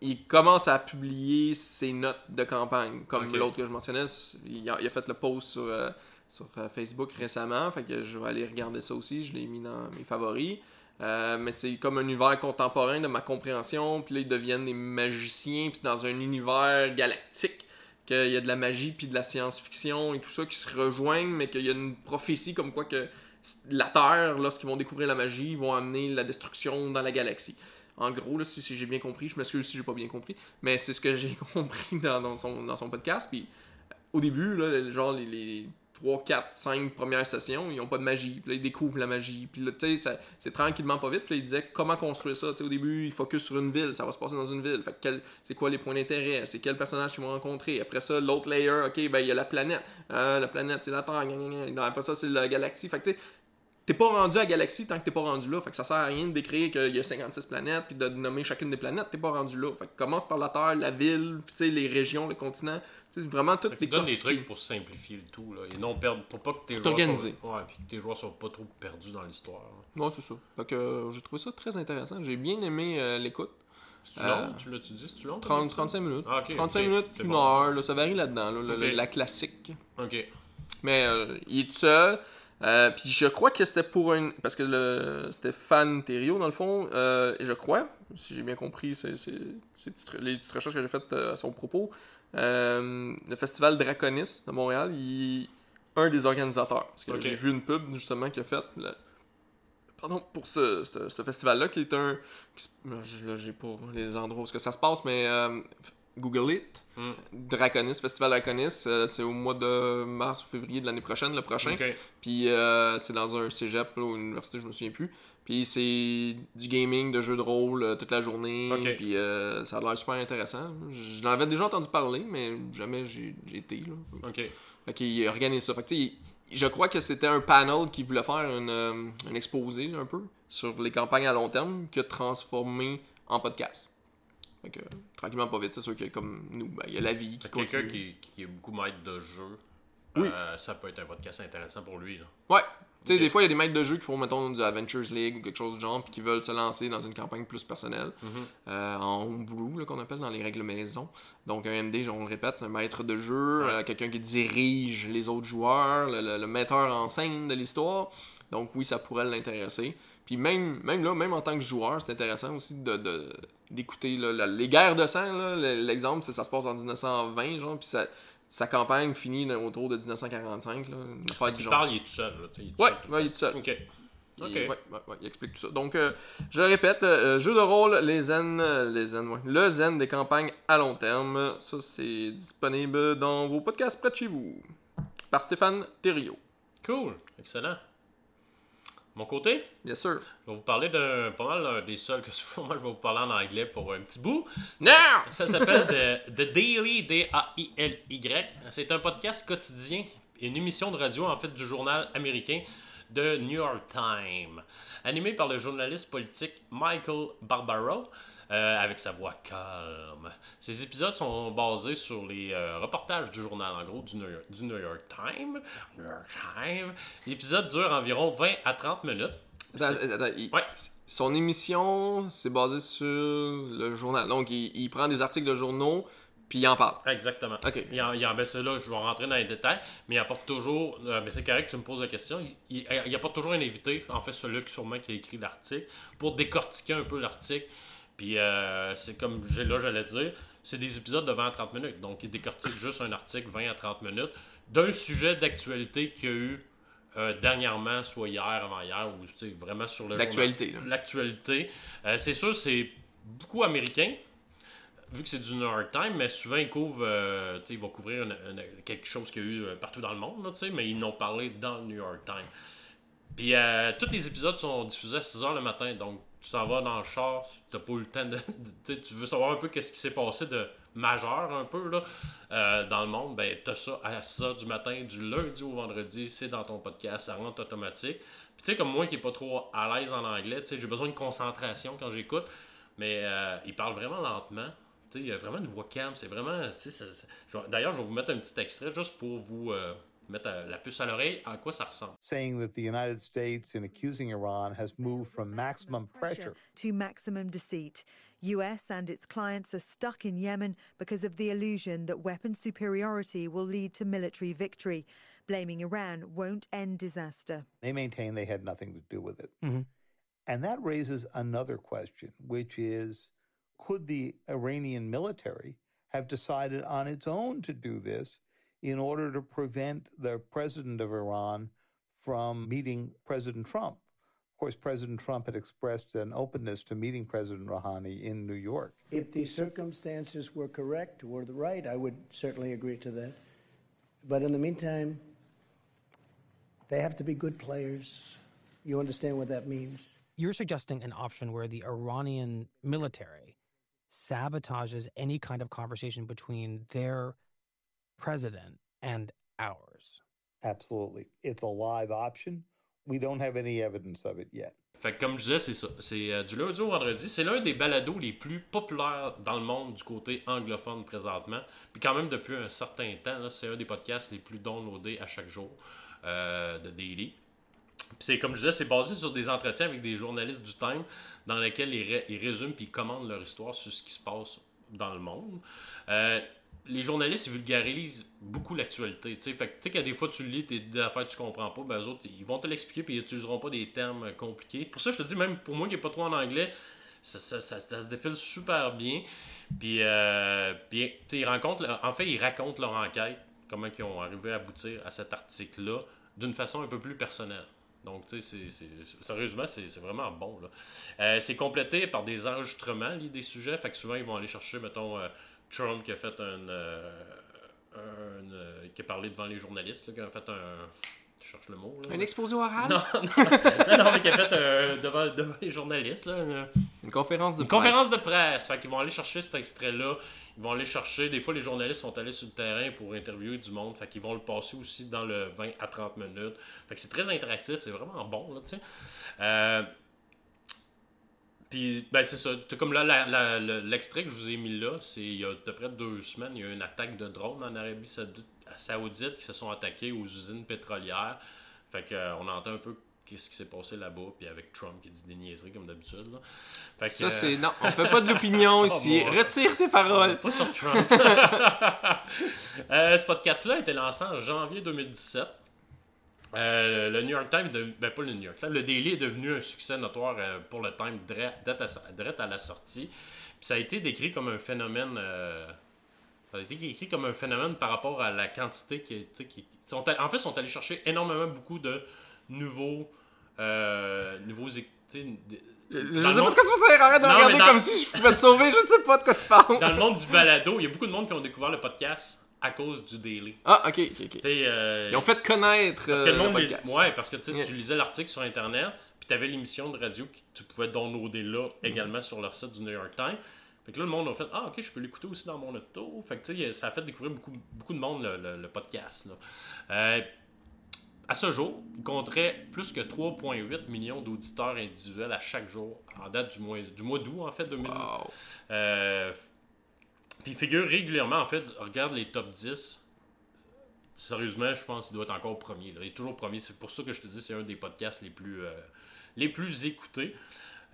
il commence à publier ses notes de campagne, comme l'autre que je mentionnais. Il a, il a fait le post sur, sur Facebook récemment, fait que je vais aller regarder ça aussi. Je l'ai mis dans mes favoris. Euh, mais c'est comme un univers contemporain de ma compréhension. Puis là, ils deviennent des magiciens. Puis dans un univers galactique qu'il y a de la magie puis de la science-fiction et tout ça qui se rejoignent, mais qu'il y a une prophétie comme quoi que la Terre, lorsqu'ils vont découvrir la magie, vont amener la destruction dans la galaxie. En gros, là, si, si j'ai bien compris, je m'excuse si j'ai pas bien compris, mais c'est ce que j'ai compris dans, dans son, dans son podcast. Puis au début, là, genre les, les 3, 4, 5 premières sessions, ils ont pas de magie. Puis là, ils découvrent la magie. Puis là, tu sais, c'est tranquillement pas vite. Puis là, ils disaient comment construire ça? Sais, au début, ils focus sur une ville. Ça va se passer dans une ville. Fait que c'est quoi les points d'intérêt? C'est quel personnage qu'ils vont rencontrer? Après ça, l'autre layer, ok, ben il y a la planète. Euh, la planète, c'est la Terre. Après ça, c'est la galaxie. Fait que tu sais, T'es pas rendu à Galaxie tant que t'es pas rendu là. Fait que ça sert à rien de décrire qu'il y a 56 planètes puis de nommer chacune des planètes. T'es pas rendu là. Fait que commence par la Terre, la ville, puis les régions, le continent. Tu sais, vraiment toutes les donne des trucs pour simplifier le tout, là, et non perdre, pour pas que tes Pour joueurs soient, ouais, puis que tes joueurs soient pas trop perdus dans l'histoire. là. Ouais, c'est ça. Fait que euh, j'ai trouvé ça très intéressant. J'ai bien aimé euh, l'écoute. C'est-tu Euh, long, tu l'as-tu dit? C'est-tu long? 30, 35 minutes. Ah, ok, 35 ok. minutes, C'est une bon. heure, là, ça varie là-dedans, là, la classique. Ok. Mais euh, il est seul. Euh, puis je crois que c'était pour un. Parce que le... c'était Fan Thériault, dans le fond. Euh, et je crois, si j'ai bien compris c'est, petites- les petites recherches que j'ai faites euh, à son propos, euh, le festival Draconis de Montréal, il un des organisateurs. Parce que j'ai vu une pub justement qu'il a faite. le- Pardon, pour ce, ce- ce festival-là, qui est un. Là, j'ai pas les endroits où ça se passe, mais Google It. Hmm. Draconis, Festival Draconis, euh, c'est au mois de mars ou février de l'année prochaine, le prochain. Puis euh, c'est dans un cégep là, ou une université, je me souviens plus. Puis c'est du gaming, de jeux de rôle euh, toute la journée. Puis ça a l'air super intéressant. Je, l'avais déjà entendu parler, mais jamais j'ai été là. Ok. Fait qu'il organise ça. Fait que, je crois que c'était un panel qui voulait faire un exposé un peu sur les campagnes à long terme que transformé en podcast. Que, tranquillement pas vite, c'est sûr que comme nous, ben, il y a la vie qui que Quelqu'un continue. qui, qui est beaucoup maître de jeu, Oui. euh, ça peut être un podcast intéressant pour lui. Là. Ouais. Tu sais, des fois, il y a des maîtres de jeu qui font, mettons, du Adventures League ou quelque chose du genre, puis qui veulent se lancer dans une campagne plus personnelle, Mhm. euh, en homebrew, qu'on appelle dans les règles maison. Donc, un MD, on le répète, c'est un maître de jeu, Ouais. euh, quelqu'un qui dirige les autres joueurs, le, le- le metteur en scène de l'histoire. Donc, oui, ça pourrait l'intéresser. Puis même, même là, même en tant que joueur, c'est intéressant aussi de, de- d'écouter les guerres de sang. L'exemple, c'est ça se passe en 1920, genre, puis ça- sa campagne finit autour de 1945, là, une affaire du Il genre. parle, il est tout seul. Là, il est tout Ouais, seul. ouais, il est tout seul. Ok. Il, Ok. ouais, ouais, il explique tout ça. Donc, euh, je répète, euh, jeu de rôle, les zen, euh, les zen, le zen des campagnes à long terme. Ça, c'est disponible dans vos podcasts près de chez vous. Par Stéphane Thériault. Cool. Excellent. Mon côté, Yes, sir. je vais vous parler d'un pas mal un des seuls que souvent moi je vais vous parler en anglais pour un petit bout. Non! Ça s'appelle The, The Daily, D-A-I-L-Y. C'est un podcast quotidien, une émission de radio en fait du journal américain de New York Times, animé par le journaliste politique Michael Barbaro. Euh, avec sa voix calme. Ces épisodes sont basés sur les euh, reportages du journal, en gros, du New York, du New York Times. New York Times. L'épisode dure environ 20 à 30 minutes. Attends, attends, il- Ouais. Son émission, c'est basé sur le journal. Donc, il, il prend des articles de journaux, puis il en parle. Exactement. Ok. Il en, il en- ben, là, je vais rentrer dans les détails, mais il apporte toujours. euh, ben, c'est correct tu me poses la question. Il, il- il apporte toujours un invité, en fait, celui qui sûrement qui a écrit l'article, pour décortiquer un peu l'article. Puis euh, c'est comme j'ai- là, j'allais dire, c'est des épisodes de 20 à 30 minutes. Donc, il décortique juste un article 20 à 30 minutes d'un sujet d'actualité qu'il y a eu euh, dernièrement, soit hier, avant-hier, ou vraiment sur le L'actualité. L'actualité. Euh, c'est sûr, c'est beaucoup américain vu que c'est du New York Times, mais souvent ils couvrent, euh, tu sais, ils vont couvrir une- une- quelque chose qu'il y a eu partout dans le monde, là, mais ils n'ont parlé dans le New York Times. Puis tous les épisodes sont diffusés à 6h le matin, donc tu t'en vas dans le char, t'as pas eu le temps de. tu veux savoir un peu qu'est-ce qui s'est passé de majeur un peu là, euh, dans le monde, ben t'as ça à 6h du matin, du lundi au vendredi, c'est dans ton podcast, ça rentre automatique. Puis tu sais, comme moi qui est pas trop à l'aise en anglais, j'ai besoin de concentration quand j'écoute, mais euh, il parle vraiment lentement. Tu sais, il y a vraiment une voix calme, c'est vraiment. ça- ça- D'ailleurs, je vais vous mettre un petit extrait juste pour vous euh, mettre euh, la puce à l'oreille à quoi ça ressemble. saying that the United States, in accusing Iran, has moved from maximum pressure to maximum deceit. US and its clients are stuck in Yemen because of the illusion that weapon superiority will lead to military victory. Blaming Iran won't end disaster. They maintain they had nothing to do with it. Mm-hmm. And that raises another question, which is could the Iranian military have decided on its own to do this in order to prevent the president of Iran from meeting President Trump? Of course, President Trump had expressed an openness to meeting President Rouhani in New York. If the circumstances were correct or the right, I would certainly agree to that. But in the meantime, they have to be good players. You understand what that means? You're suggesting an option where the Iranian military sabotages any kind of conversation between their president and ours. Absolutely. It's a live option. We don't have any evidence of it yet. Fait que comme je disais, c'est ça. C'est euh, du lundi au vendredi. C'est l'un des balados les plus populaires dans le monde du côté anglophone présentement. Puis quand même depuis un certain temps, c'est un des podcasts les plus downloadés à chaque jour euh, de Daily. Puis c'est comme je disais, c'est basé sur des entretiens avec des journalistes du Time dans lesquels ils, ré- ils résument puis ils commandent leur histoire sur ce qui se passe dans le monde. Euh, les journalistes vulgarisent beaucoup l'actualité. tu sais. Que des fois tu lis des affaires que tu comprends pas, ben eux autres ils vont te l'expliquer puis ils utiliseront pas des termes euh, compliqués. Pour ça je te dis même pour moi qui est pas trop en anglais, ça, se défile super bien. Puis, euh, puis, ils rencontrent, en fait ils racontent leur enquête, comment ils ont arrivé à aboutir à cet article-là d'une façon un peu plus personnelle. Donc, tu sais, sérieusement, c'est vraiment bon. Euh, c'est complété par des enregistrements là, des sujets. Fait que souvent, ils vont aller chercher, mettons, euh, Trump qui a fait un. euh, un, euh, qui a parlé devant les journalistes, là, qui a fait un. Je cherche le mot. Là, Un exposé oral? non, non, non, non, mais qui a fait un- devant, devant les journalistes. Là, une- Une conférence de une presse. conférence de presse. Fait qu'ils vont aller chercher cet extrait-là. Ils vont aller chercher. Des fois, les journalistes sont allés sur le terrain pour interviewer du monde. Fait qu'ils vont le passer aussi dans le 20 à 30 minutes. Fait que c'est très interactif. C'est vraiment bon, là, tu sais. Euh, Puis, ben, c'est ça. T'as Comme là, l'extrait que je vous ai mis là, c'est il y a à peu près deux semaines, il y a eu une attaque de drone en Arabie Saoudite, qui se sont attaqués aux usines pétrolières. Fait que, euh, on entend un peu qu'est-ce qui s'est passé là-bas, puis avec Trump qui dit des niaiseries comme d'habitude. là. Fait que, Ça, euh, c'est. Non, on fait pas de l'opinion ici. bon. Retire tes paroles. pas sur Trump. Euh, ce podcast-là a été lancé en janvier 2017. Euh, le New York Times, ben pas le New York Times, le Daily est devenu un succès notoire euh, pour le Time direct à, la sortie. Puis ça a été décrit comme un phénomène. euh, ça a été décrit comme un phénomène par rapport à la quantité qui, qui en fait, ils sont allés chercher énormément beaucoup de nouveaux, nouveaux, Je sais pas de quoi tu veux dire. Arrête de Non, regarder dans- comme si je pouvais te sauver. Je sais pas de quoi tu parles. dans le monde du balado, il y a beaucoup de monde qui ont découvert le podcast à cause du Daily. Ah, ok, ok, ok. Euh, Ils ont fait connaître Parce que euh, le monde, les- podcast. ouais, parce que Yeah. tu lisais l'article sur Internet, puis tu avais l'émission de radio que tu pouvais downloader là également sur leur site du New York Times. Fait que là, le monde a fait Ah, ok, je peux l'écouter aussi dans mon auto. Fait que tu sais, ça a fait découvrir beaucoup, beaucoup de monde le, le- le podcast. Là. Euh, à ce jour, il compterait plus que 3,8 millions d'auditeurs individuels à chaque jour, en date du mois, du mois d'août, en fait, 2000. Wow. Euh, puis il figure régulièrement, en fait, regarde les top 10. Sérieusement, je pense qu'il doit être encore premier. Il est toujours premier. C'est pour ça que je te dis c'est un des podcasts les plus, euh, les plus écoutés.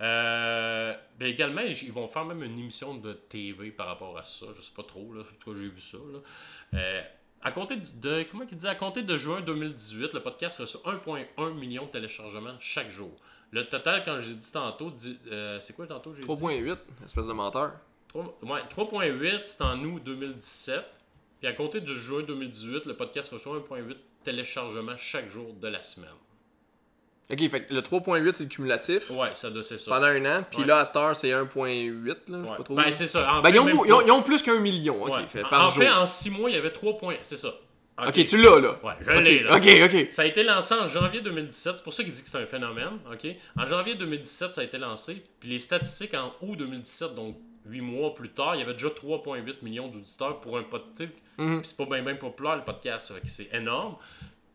Euh, ben également, ils vont faire même une émission de TV par rapport à ça. Je sais pas trop, là. En tout cas, j'ai vu ça. Euh, à compter de. Comment il dit? À compter de juin 2018, le podcast reçoit 1,1 million de téléchargements chaque jour. Le total, quand j'ai dit tantôt, euh, c'est quoi tantôt 3,8, espèce de menteur. 3,8, c'est en août 2017. Puis à compter de juin 2018, le podcast reçoit 1,8 téléchargements chaque jour de la semaine. Ok, fait que le 3.8 c'est le cumulatif? Ouais, ça c'est ça. Pendant un an. Puis là, à Star, c'est 1.8. Là, je sais pas trop. Ben, c'est ça. ben, ils, ont, ils, ont, plus qu'un million. Ok, fait, par en jour. fait, en 6 mois, il y avait 3 points. C'est ça. ok, tu l'as là. Ouais, je l'ai là. Ok, ok. Ça a été lancé en janvier 2017. C'est pour ça qu'il dit que c'est un phénomène. Ok. En janvier 2017, ça a été lancé. Puis les statistiques en août 2017, donc 8 mois plus tard, il y avait déjà 3,8 millions d'auditeurs pour un podcast. Mhm. C'est pas bien populaire le podcast. C'est énorme.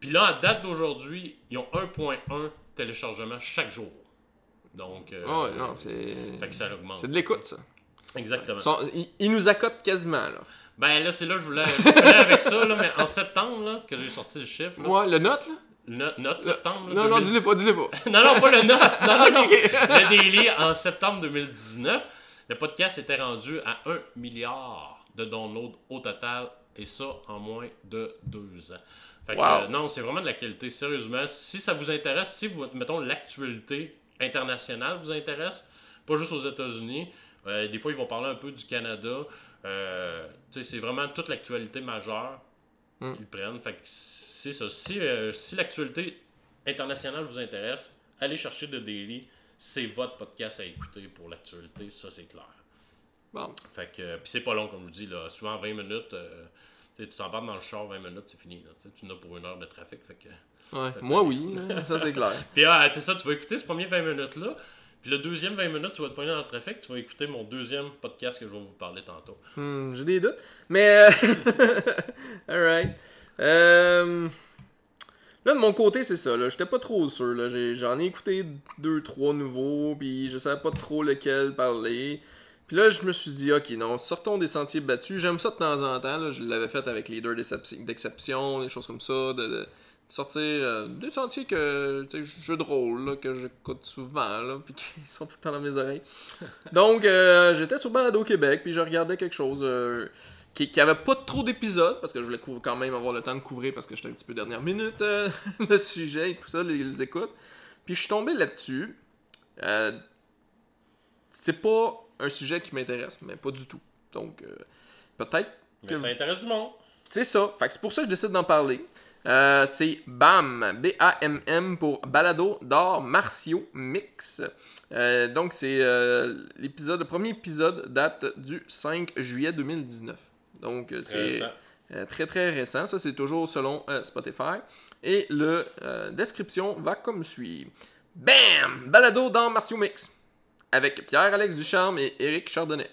Puis là, à date d'aujourd'hui, ils ont 1,1 téléchargements chaque jour. Donc, euh, oh, non, c'est. Fait que ça augmente. C'est de l'écoute, ça. Exactement. ils, nous accotent quasiment, là. Ben là, c'est là que je voulais, je voulais avec ça, là, mais en septembre, là, que j'ai sorti le chiffre. Moi, le note, là note septembre. non, non, dis-le pas, dis-le pas. non, non, pas le note. Non, non, non. le daily en septembre 2019. Le podcast était rendu à 1 milliard de downloads au total, et ça en moins de deux ans. Fait que, non, c'est vraiment de la qualité. Sérieusement, si ça vous intéresse, si vous, mettons, l'actualité internationale vous intéresse, pas juste aux États-Unis, euh, des fois, ils vont parler un peu du Canada. Euh, c'est vraiment toute l'actualité majeure. Mm. Ils prennent. Fait que c'est ça. Si, euh, si l'actualité internationale vous intéresse, allez chercher The Daily. C'est votre podcast à écouter pour l'actualité. Ça, c'est clair. Bon. Fait que, puis c'est pas long, comme je vous dis. Là. Souvent, 20 minutes tu t'en parles dans le char 20 minutes, c'est fini. Là, tu n'as pour une heure de trafic. Fait que, ouais, moi, oui. ça, c'est clair. Puis, ah, ça, tu vas écouter ce premier 20 minutes-là. Puis le deuxième 20 minutes, tu vas te prendre dans le trafic, tu vas écouter mon deuxième podcast que je vais vous parler tantôt. Hmm, J'ai des doutes. Mais. Euh, Alright. Euh... Là, de mon côté, c'est ça. Là. J'étais pas trop sûr. Là. J'en ai... ai, écouté deux, trois nouveaux, puis je savais pas trop lequel parler. Puis là, je me suis dit, ok, non, sortons des sentiers battus. J'aime ça de temps en temps. Là. Je l'avais fait avec Leader d'exception, des choses comme ça. De, sortir euh, des sentiers que, tu sais, jeux de rôle, là, que j'écoute souvent, là, puis qui sont tout le temps dans mes oreilles. Donc, euh, j'étais sur Balado Québec, puis je regardais quelque chose euh, qui, qui avait pas trop d'épisodes, parce que je voulais quand même avoir le temps de couvrir, parce que j'étais un petit peu dernière minute, le sujet et tout ça, les, les écoutes. Puis je suis tombé là-dessus. c'est pas un sujet qui m'intéresse, mais pas du tout. Donc, euh, peut-être. Mais ça intéresse du monde. C'est ça. Fait c'est pour ça que je décide d'en parler. Euh, c'est BAM, B-A-M-M pour Balado d'art martiaux mix. Euh, donc, c'est l'épisode, le premier épisode date du 5 juillet 2019. Donc, c'est très très récent. Ça, c'est toujours selon Spotify. Et le description va comme suit. BAM! Balado d'art martiaux mix avec Pierre-Alex Ducharme et Éric Chardonnay.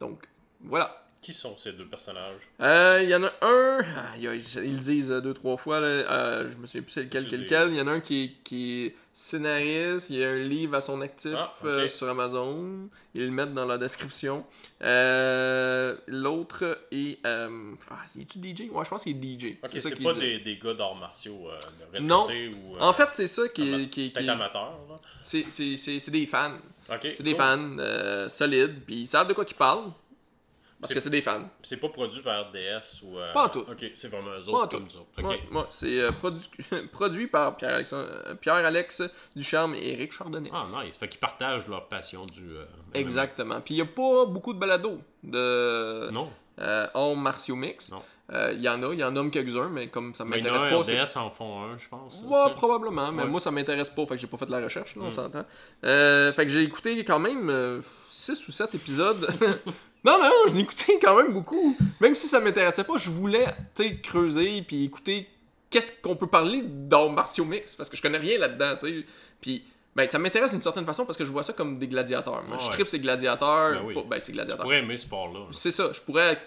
Donc, voilà. Qui sont ces deux personnages? Euh, Il y en a un, ils le disent deux, trois fois, là, euh, je me souviens plus c'est lequel, lequel. Il y en a un qui est, qui est scénariste, il y a un livre à son actif ah, euh, sur Amazon, ils le mettent dans la description. L'autre est. ah, est-tu DJ Ouais, je pense qu'il est DJ. Ok, c'est pas des, des, gars d'arts martiaux Non. Ou, en fait, c'est ça qui est. Qui, qui, amateur. C'est des fans. c'est des fans euh, solides, puis ils savent de quoi ils parlent. Parce que c'est des fans. C'est pas produit par RDS ou. Euh, pas en tout. Ok, c'est vraiment eux autres comme ça. Okay. c'est euh, produit par Pierre-Alex Pierre Ducharme et Eric Chardonnay. Ah, nice. Fait qu'ils partagent leur passion du. Exactement. Puis il n'y a pas beaucoup de balados de. Non. Home Martio Mix. Non. Il euh, y en a, il y en a quelques-uns, mais comme ça m'intéresse pas. RDS en font un, je pense. Ouais, probablement, mais moi ça m'intéresse pas, fait que j'ai pas fait de la recherche, là, on mm. s'entend. Euh, fait que j'ai écouté quand même 6 euh, ou 7 épisodes. non, non, je écouté quand même beaucoup. Même si ça m'intéressait pas, je voulais creuser puis écouter qu'est-ce qu'on peut parler dans Martial Mix, parce que je connais rien là-dedans, tu sais. Puis ben, ça m'intéresse d'une certaine façon parce que je vois ça comme des gladiateurs. Moi, je tripe ces gladiateurs. Ben, ben c'est gladiateurs. Tu pourrais aimer ce sport-là. C'est ça. Je pourrais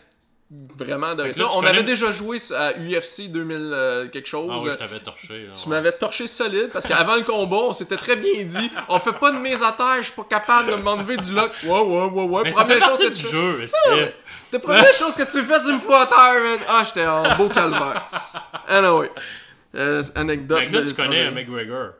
vraiment de ça. On avait déjà joué à UFC 2000 euh, quelque chose. Ah oui, je t'avais torché. tu m'avais torché solide parce qu'avant le combat, on s'était très bien dit on fait pas de mise à terre, je suis pas capable de m'enlever du lock. Ouais, ouais, ouais, ouais. Mais première chose que du tu jeu, c'est. La première chose que tu fais, tu me fous à terre, man. Ah, j'étais en beau calvaire. Anyway. Euh, anecdote. là, tu connais McGregor.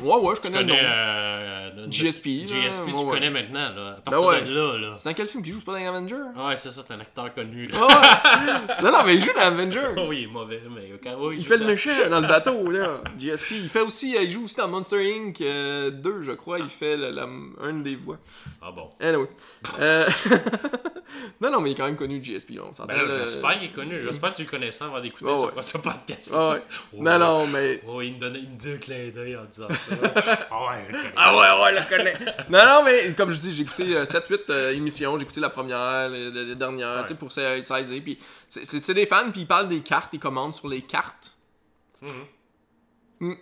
Ouais, ouais, je Tu connais, connais le nom. euh, GSP, GSP, tu ouais, ouais. connais maintenant, là. À Ben partir ouais. de là, là. C'est dans quel film qu'il joue? C'est pas dans les Avengers Ouais, c'est ça, c'est un acteur connu, là. Ouais. Non, non, mais il joue dans Avengers. Oh, oui, il est mauvais, mais quand oui, Il joue fait le méchant dans le bateau, là. GSP. Il fait aussi, il joue aussi dans Monster Inc. euh, 2, je crois. Il fait la, une des voix. Ah bon. Anyway. Euh... non, non, mais il est quand même connu, GSP. Là, on. Ben là, j'espère qu'il est connu. J'espère que tu le connaissais avant d'écouter ce- podcast. Ah ouais. Oh, Non, non, mais. Oh, il me, donnait, il me dit un clin d'œil en disant ça. Ah ouais. Ah ouais, ouais, le connais. non, non, mais comme je dis, j'ai écouté 7-8 émissions. J'ai écouté la première, les dernières, Ouais. tu sais, pour sa- saisir. Puis c'est- des fans, puis ils parlent des cartes, ils commandent sur les cartes. Hmm,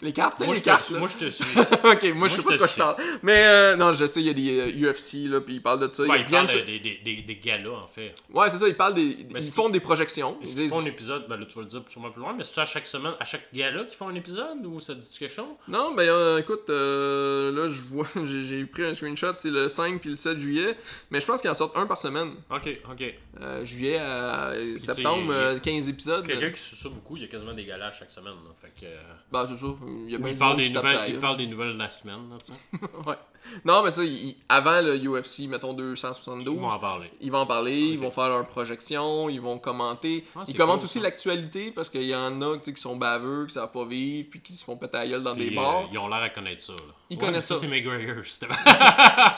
les cartes, Moi, les je te cartes. Moi, je te suis. ok, moi, je sais pas de quoi je parle. Mais euh, non, je sais, il y a des euh, UFC, là, puis ils parlent de ça. Ouais, ils il parle viennent de- sur- des, des, des, des galas, en fait. Ouais, c'est ça, ils parlent des. Mais ils font des projections. Ils disent- font un épisode, ben là, tu vas le dire sûrement plus loin, mais c'est à chaque semaine, à chaque gala qu'ils font un épisode ou ça dit quelque chose? Non, ben euh, écoute, euh, là, je vois, j'ai pris un screenshot, c'est le 5 puis le 7 juillet, mais je pense qu'ils en sortent un par semaine. Ok, ok. Euh, juillet à euh, septembre, il- euh, 15 épisodes. Quelqu'un qui suit ça beaucoup, il y a quasiment des galas à chaque semaine. là. Fait que, euh, Bah, c'est ça, il y a bien il, du parle des nouvelles, ça, il là. parle des nouvelles de la semaine. Là. Ouais. Non, mais ça, il- avant le UFC, mettons 272, Ils vont en parler. ils vont en parler, ils vont faire leurs projections, ils vont commenter. Ah, c'est ils commentent cool, aussi l'actualité parce qu'il y en a qui sont baveux, qui savent pas vivre, puis qui se font péter la gueule dans Puis, des euh, bars. ils ont l'air à connaître ça. Là. Ils Ouais, connaissent ça. c'est McGregor.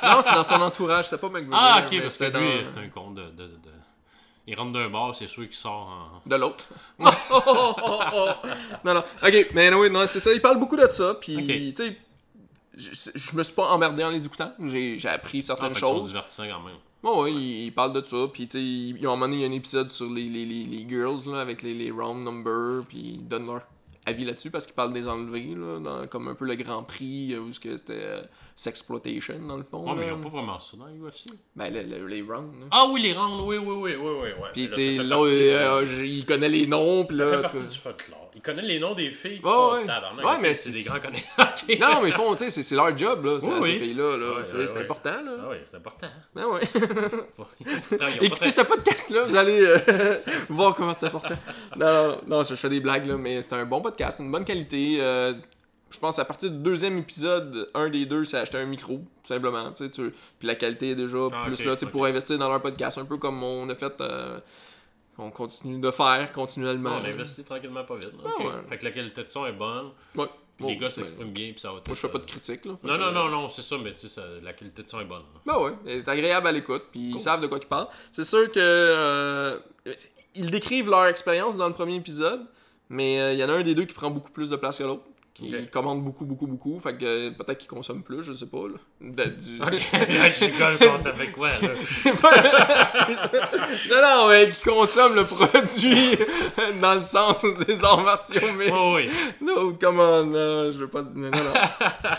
Non, c'est dans son entourage, c'était pas McGregor. ah, ok, parce que lui, dans- c'est un con de, de, de- Il rentre d'un bar, c'est sûr qu'il sort en. De l'autre. non, non. Ok, mais oui, non, c'est ça. Il parle beaucoup de ça. Puis, tu sais, je, je me suis pas emmerdé en les écoutant. J'ai appris Ah, certaines choses. divertissants quand même. Bon, ouais, il, il parle de ça. Puis, tu sais, il, il, il y a un épisode sur les, les, les, les girls, là, avec les, les round numbers. Puis, ils donnent leur avis là-dessus parce qu'ils parlent des enlevés, là, dans- comme un peu le Grand Prix, euh, où ce que c'était euh, sexploitation, dans le fond. Ouais, mais ils ont pas vraiment ça dans l'UFC. Ben, le- le- les rounds. là. Ah oui, les rounds, oui, oui, oui, oui, oui. ouais. Puis, tu sais, là, partie euh, il connaît les noms. Puis Ça là, fait tu- partie du folklore. Ils connaissent les noms des filles. Ouais, Oh, ouais. tabarnak, Ouais, mais c'est des grands connaisseurs. Non, mais ils font, tu sais, c'est- leur job, là, Oui, ces oui. filles-là. Là, Ouais, Tu sais, ouais, c'est important, là. Ah oui, c'est important. Ben ouais. Écoutez ce podcast-là, vous allez euh, voir comment c'est important. Non, non, je fais des blagues, là, mais c'est un bon podcast, une bonne qualité. euh, je pense à partir du deuxième épisode, un des deux s'est acheté un micro, tout simplement. Tu sais, tu- Puis la qualité est déjà Ah, plus là, tu sais, pour investir dans leur podcast, un peu comme on a fait, euh, on continue de faire continuellement. On investit tranquillement pas vite. Ah, ouais. Fait que la qualité de son est bonne. Ouais. Puis les gars ben, s'expriment bien. Puis ça va Moi, je fais pas de critique, là. Non, que, non, non, non, c'est ça, mais tu sais, la qualité de son est bonne. Ben ouais, elle est agréable à l'écoute, puis ils savent de quoi ils parlent. C'est sûr que euh, ils décrivent leur expérience dans le premier épisode, mais euh, il y en a un des deux qui prend beaucoup plus de place que l'autre, qui Ok. commande beaucoup, beaucoup, beaucoup, fait que euh, peut-être qu'il consomme plus, je sais pas. Là. Du... Ok, là, je suis comme, ça fait quoi, là? non, non, mais qui consomme le produit dans le sens des arts martiaux, mais. Oui, oui. No, come on, non, je veux pas. Non, non, non.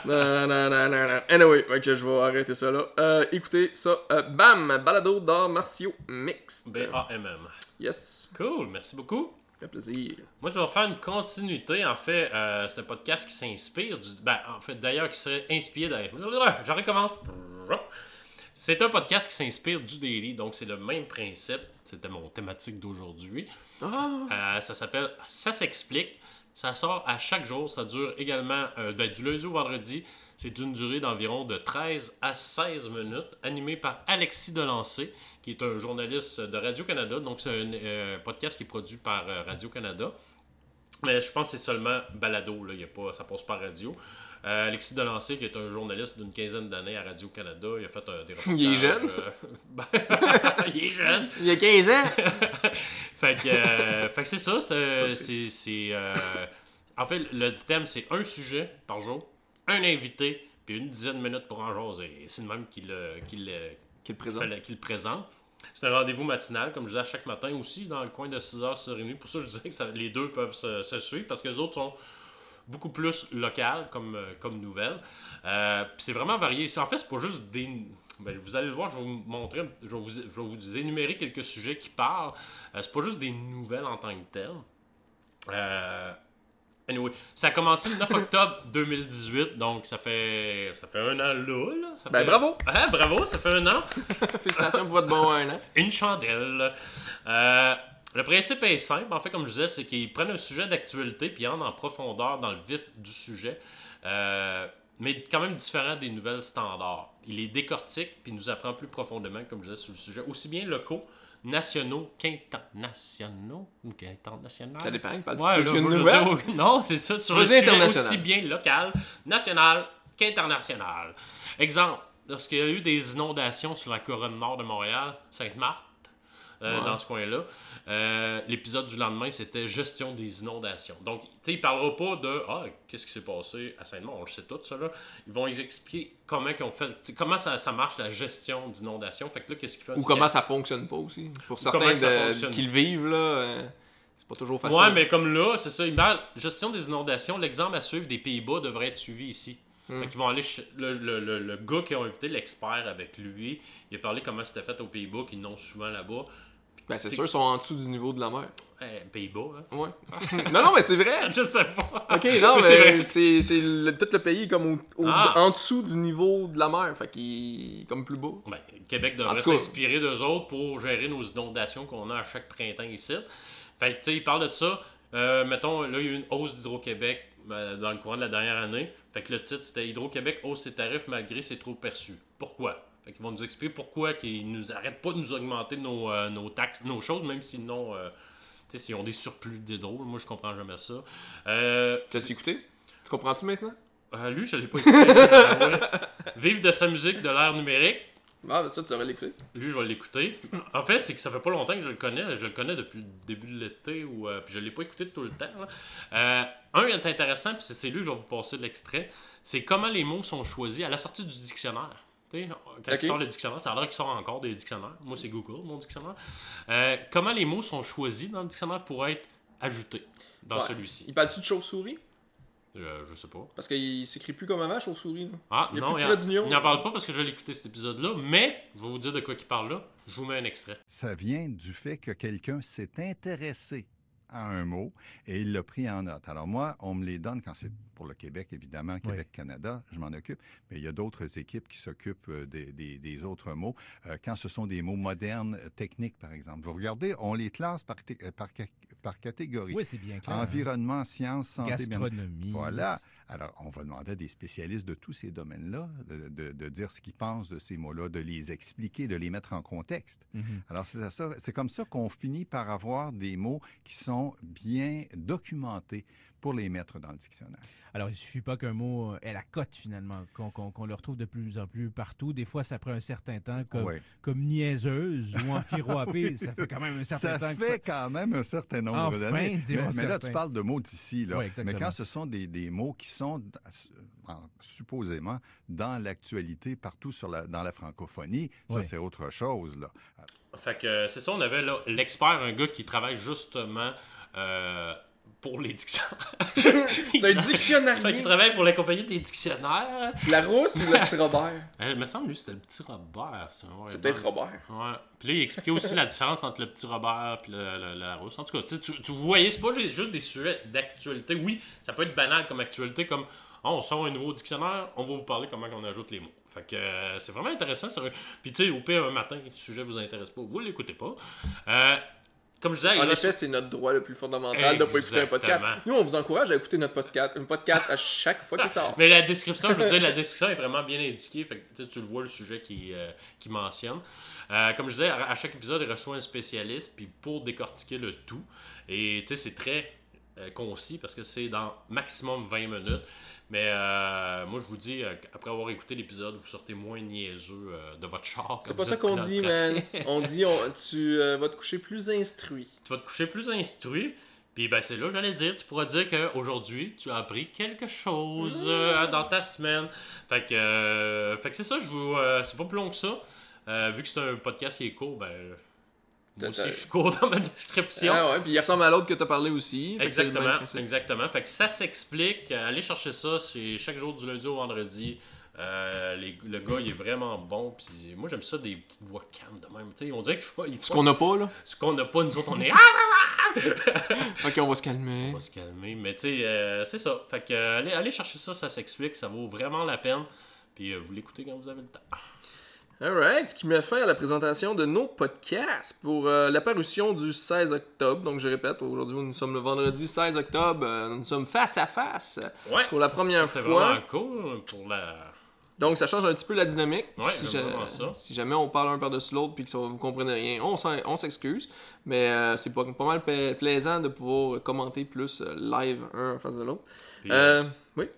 non, non, non, non, non. Anyway, ok, je vais arrêter ça là. Euh, écoutez ça. Euh, bam, balado d'arts martiaux mixte. B-A-M-M. Yes, Cool, merci beaucoup. Ça fait plaisir. Moi, je vais faire une continuité. En fait, euh, c'est un podcast qui s'inspire du. Ben, en fait, d'ailleurs, qui serait inspiré d'ailleurs. Je recommence. C'est un podcast qui s'inspire du daily, donc c'est le même principe. C'était mon thématique d'aujourd'hui. Ah, Euh, ça s'appelle Ça s'explique. Ça sort à chaque jour. Ça dure également euh, ben, du lundi au vendredi. C'est d'une durée d'environ de 13 à 16 minutes, animé par Alexis Delancé, qui est un journaliste de Radio-Canada. Donc, c'est un euh, podcast qui est produit par euh, Radio-Canada. Mais je pense que c'est seulement balado, là. Il y a pas, ça passe pas radio. Euh, Alexis Delancé, qui est un journaliste d'une quinzaine d'années à Radio-Canada, il a fait euh, des reportages. Il est jeune? euh, ben, il est jeune. il a 15 ans. fait que, que c'est ça. c'est, en fait, le thème, c'est un sujet par jour, un invité, puis une dizaine de minutes pour en jaser. C'est le même qu'il, qu'il, Qu'il présente. fallait- qu'il présente. C'est un rendez-vous matinal, comme je disais, chaque matin aussi, dans le coin de 6h, 6h30. Pour ça, je disais que ça- les deux peuvent se, se suivre, parce que les autres sont beaucoup plus locales comme, euh, comme nouvelles. Euh, c'est vraiment varié. En fait, c'est pas juste des... ben, vous allez le voir, je vais vous montrer, je vais vous, je vais vous énumérer quelques sujets qui parlent. Euh, c'est pas juste des nouvelles en tant que telles. Euh, anyway, ça a commencé le 9 octobre 2018, donc ça fait, ça fait un an là. là. Ça Ben, bravo. Ah, bravo, ça fait un an. Félicitations pour votre bon un an. Une chandelle. Euh, le principe est simple, en fait, comme je disais, c'est qu'ils prennent un sujet d'actualité puis entrent en profondeur dans le vif du sujet. Euh, mais quand même différent des nouvelles standards. Il les décortique puis nous apprend plus profondément, comme je disais, sur le sujet, aussi bien locaux, nationaux qu'internationaux ou qu'internationaux. Ça dépend, parle Ouais, plus là, veux nouvelle. dire, non, c'est ça, sur un sujet aussi bien local, national qu'international. Exemple, lorsqu'il y a eu des inondations sur la couronne nord de Montréal, Sainte-Marthe, euh, Ouais. dans ce coin-là, euh, l'épisode du lendemain, c'était gestion des inondations. Donc, tu sais, il parlera pas de Ah, qu'est-ce qui s'est passé à Sainte-Marthe, on le sait tout, ça, là. Ils vont expliquer comment ils ont fait, comment ça, ça marche la gestion d'inondation. Fait que là, qu'est-ce qu'ils font? Ou comment ça fonctionne pas aussi. Pour certains qui le vivent, là, euh, c'est pas toujours facile. Ouais, mais comme là, c'est ça, gestion des inondations, l'exemple à suivre des Pays-Bas devrait être suivi ici. Hmm. Fait qu'ils vont aller le, le, le, le gars qui a invité l'expert avec lui, il a parlé comment c'était fait aux Pays-Bas, qu'ils n'ont souvent là-bas. Ben, c'est sûr, ils sont en dessous du niveau de la mer. Eh, Pays-Bas, hein? Ouais. non, non, mais c'est vrai. Je sais pas. Ok, non, Mais c'est c'est c'est le- tout le pays comme au- au- Ah. en dessous du niveau de la mer. Fait qu'il est comme plus bas. Ben, Québec En devrait tout cas- s'inspirer d'eux autres pour gérer nos inondations qu'on a à chaque printemps ici. Fait que, tu sais, il parle de ça. Euh, mettons, là, il y a eu une hausse d'Hydro-Québec euh, dans le courant de la dernière année. Fait que le titre, c'était Hydro-Québec hausse ses tarifs malgré ses trop perçus. Pourquoi? Fait qu'ils vont nous expliquer pourquoi qu'ils nous arrêtent pas de nous augmenter nos, euh, nos taxes, nos choses, même sinon, euh, tu sais, s'ils ont des surplus d'hydro. Moi, je comprends jamais ça. Euh, T'as-tu écouté? Tu comprends-tu maintenant? Euh, lui, je l'ai pas écouté. Ah ouais. Vivre de sa musique de l'ère numérique. Ah, ben ça, tu aurais l'écouté. Lui, je vais l'écouter. En fait, c'est que ça fait pas longtemps que je le connais. Je le connais depuis le début de l'été, ou euh, puis je l'ai pas écouté tout le temps. Euh, un est intéressant, puis c'est- lui que je vais vous passer l'extrait. C'est comment les mots sont choisis à la sortie du dictionnaire. Tu Quand Ok. il sort le dictionnaire, ça a l'air qu'il sort encore des dictionnaires. Moi, c'est Google, mon dictionnaire. Euh, comment les mots sont choisis dans le dictionnaire pour être ajoutés dans Ouais. celui-ci? Il parle-tu de chauve-souris? Euh, je sais pas. Parce qu'il s'écrit plus comme avant, chauve-souris. Ah, Il y a non, plus de il n'en parle pas parce que je l'ai écouté cet épisode-là, mais je vais vous dire de quoi il parle là. Je vous mets un extrait. Ça vient du fait que quelqu'un s'est intéressé à un mot et il l'a pris en note. Alors moi, on me les donne quand c'est pour le Québec, évidemment, Québec-Canada, je m'en occupe, mais il y a d'autres équipes qui s'occupent euh, des, des- des autres mots. Euh, quand ce sont des mots modernes, euh, techniques, par exemple. Vous regardez, on les classe par, par catégorie. Oui, c'est bien clair. Environnement, sciences, santé, Gastronomie. Voilà. Alors, on va demander à des spécialistes de tous ces domaines-là de, de- de dire ce qu'ils pensent de ces mots-là, de les expliquer, de les mettre en contexte. Mhm. Alors, c'est comme ça qu'on finit par avoir des mots qui sont bien documentés pour les mettre dans le dictionnaire. Alors, il suffit pas qu'un mot euh, ait la cote, finalement, qu'on le retrouve de plus en plus partout. Des fois, ça prend un certain temps, comme, comme niaiseuse ou amphiroapée. ça fait quand même un certain Ça temps que fait quand même un certain nombre Enfin, d'années. Mais, là, tu parles de mots d'ici. là. Oui, mais quand ce sont des, des mots qui sont supposément dans l'actualité partout sur la, dans la francophonie, ça, Oui. c'est autre chose. Là. Fait que euh, c'est ça, on avait l'expert, un gars qui travaille justement euh, pour les dictionnaires. C'est un dictionnarier. Fait qu'il travaille pour la compagnie des dictionnaires. La rousse ou le petit Robert? Euh, il me semble, lui, c'était le petit Robert. C'est peut-être Robert. Ouais. Puis là, il expliquait aussi la différence entre le petit Robert et la rousse. En tout cas, tu, tu, voyez, c'est pas ju- juste des sujets d'actualité. Oui, ça peut être banal comme actualité, comme Ah, on sort un nouveau dictionnaire, on va vous parler comment on ajoute les mots. Fait que euh, c'est vraiment intéressant. Puis tu sais, au pire, un matin, le sujet vous intéresse pas, vous l'écoutez pas. Euh, comme je disais, En effet, c'est notre droit le plus fondamental de pas écouter un podcast. Nous, on vous encourage à écouter notre podcast, un podcast à chaque fois qu'il sort. Mais la description, je veux dire, la description est vraiment bien indiquée. Fait que tu le vois, le sujet qui, euh, qui mentionne. Euh, comme je disais, à, à chaque épisode, il reçoit un spécialiste puis pour décortiquer le tout. Et tu sais, c'est très euh, concis parce que c'est dans maximum 20 minutes. Mais euh, moi, je vous dis, euh, après avoir écouté l'épisode, vous sortez moins niaiseux euh, de votre char. C'est pas ça qu'on dit, man. On dit, on- tu euh, vas te coucher plus instruit. tu vas te coucher plus instruit. Puis ben c'est là que j'allais dire, tu pourras dire qu'aujourd'hui, tu as appris quelque chose euh, dans ta semaine. Fait que, fait que c'est ça, je vous, c'est pas plus long que ça. Vu que c'est un podcast qui est court, ben moi aussi T'as- je suis court dans ma description. Ah ouais, puis il ressemble à l'autre que t'as parlé aussi. Fait exactement, exactement. Fait que ça s'explique. Euh, Allez chercher ça, c'est chaque jour du lundi au vendredi. Euh, les- le gars, il est vraiment bon. Puis moi, j'aime ça des petites voix calmes de même. Tu sais, on dirait qu'il faut. il faut- Ce qu'on n'a pas, là. Ce qu'on n'a pas, nous autres, on est. Ok, on va se calmer. On va se calmer. Mais tu sais, euh, c'est ça. Fait que euh, allez, allez chercher ça, ça s'explique, ça vaut vraiment la peine. Puis vous l'écoutez quand vous avez le temps. Alright, ce qui met fin à la présentation de nos podcasts pour euh, l'apparition du 16 octobre. Donc je répète, aujourd'hui nous sommes le vendredi 16 octobre, euh, nous sommes face à face Ouais. pour la première C'est fois. vraiment cool pour la. Donc ça change un petit peu la dynamique. Ouais, si, ça. jamais on parle un par-dessus l'autre puis que ça, vous comprenez rien, on s'excuse. Mais euh, c'est pas, pas mal plaisant de pouvoir commenter plus euh, live un en face de l'autre. Oui.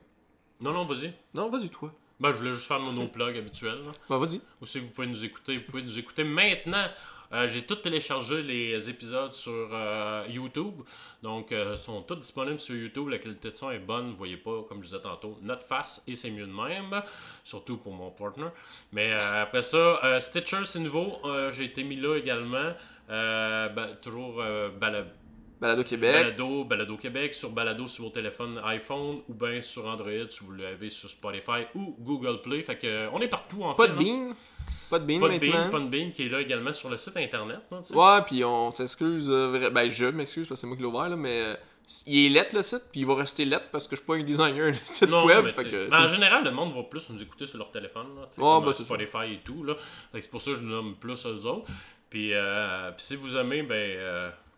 Non, non, vas-y. Non, vas-y toi. Ben, je voulais juste faire mon no-plug habituel. là. Bah vas-y. Aussi, vous pouvez nous écouter? Vous pouvez nous écouter maintenant. Euh, J'ai tout téléchargé les épisodes sur euh, YouTube. Donc, euh, sont tous disponibles sur YouTube. La qualité de son est bonne. Vous voyez pas, comme je disais tantôt, notre face et c'est mieux de même. Surtout pour mon partner. Mais après ça, euh, Stitcher, c'est nouveau. J'ai été mis là également. Ben, toujours euh, bala- Balado Québec. Balado, Balado Québec, sur Balado sur vos téléphones iPhone ou bien sur Android si vous l'avez sur Spotify ou Google Play. Fait que, euh, on est partout en Pas fait. de là. bean. Pas de bean Podbean, maintenant. Podbean qui est là également sur le site internet. sais. Ouais, puis on s'excuse. euh, ben, je m'excuse parce que c'est moi qui l'ai ouvert, là, mais euh, il est lettre le site, puis il va rester lettre parce que je suis pas un designer de site Non, web. fait que sais, en général, le monde va plus nous écouter sur leur téléphone. Là, c'est Spotify et tout. C'est pour ça que je nous nomme plus eux autres. Puis, euh, puis si vous aimez, ben,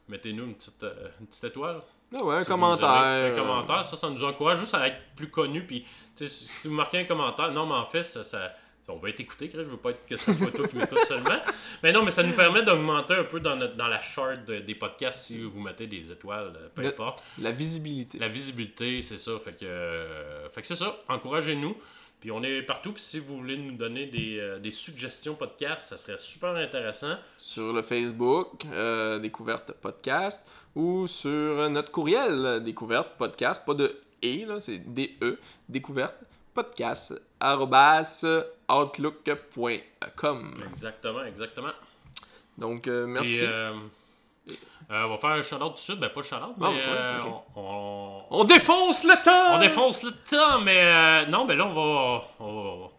mettez-nous une petite, euh, une petite étoile. Ah ouais, un Si commentaire. Un commentaire, ça, ça nous encourage juste à être plus connus. Puis, si vous marquez un commentaire, non, mais en fait, ça, ça- on va être écouté, Chris. Je veux pas être que ce soit toi qui m'écoutes seulement. Mais non, mais ça nous permet d'augmenter un peu dans, notre- dans la charte de- des podcasts si vous mettez des étoiles, euh, peu Le- importe. La visibilité. La visibilité, c'est ça. Fait que, euh, fait que c'est ça. Encouragez-nous. Puis on est partout. Puis si vous voulez nous donner des, euh, des suggestions podcast, ça serait super intéressant. Sur le Facebook, euh, Découverte Podcast, ou sur notre courriel, euh, Découverte Podcast, pas de E, là, c'est D-E, Découverte Podcast, outlook.com. Exactement, exactement. Donc, euh, merci. Puis, euh, on va faire un shout-out tout de suite. Ben, pas shout-out, mais Ah, ouais, euh, on, on- On défonce le temps! on défonce le temps. Mais euh, non, ben là, on va.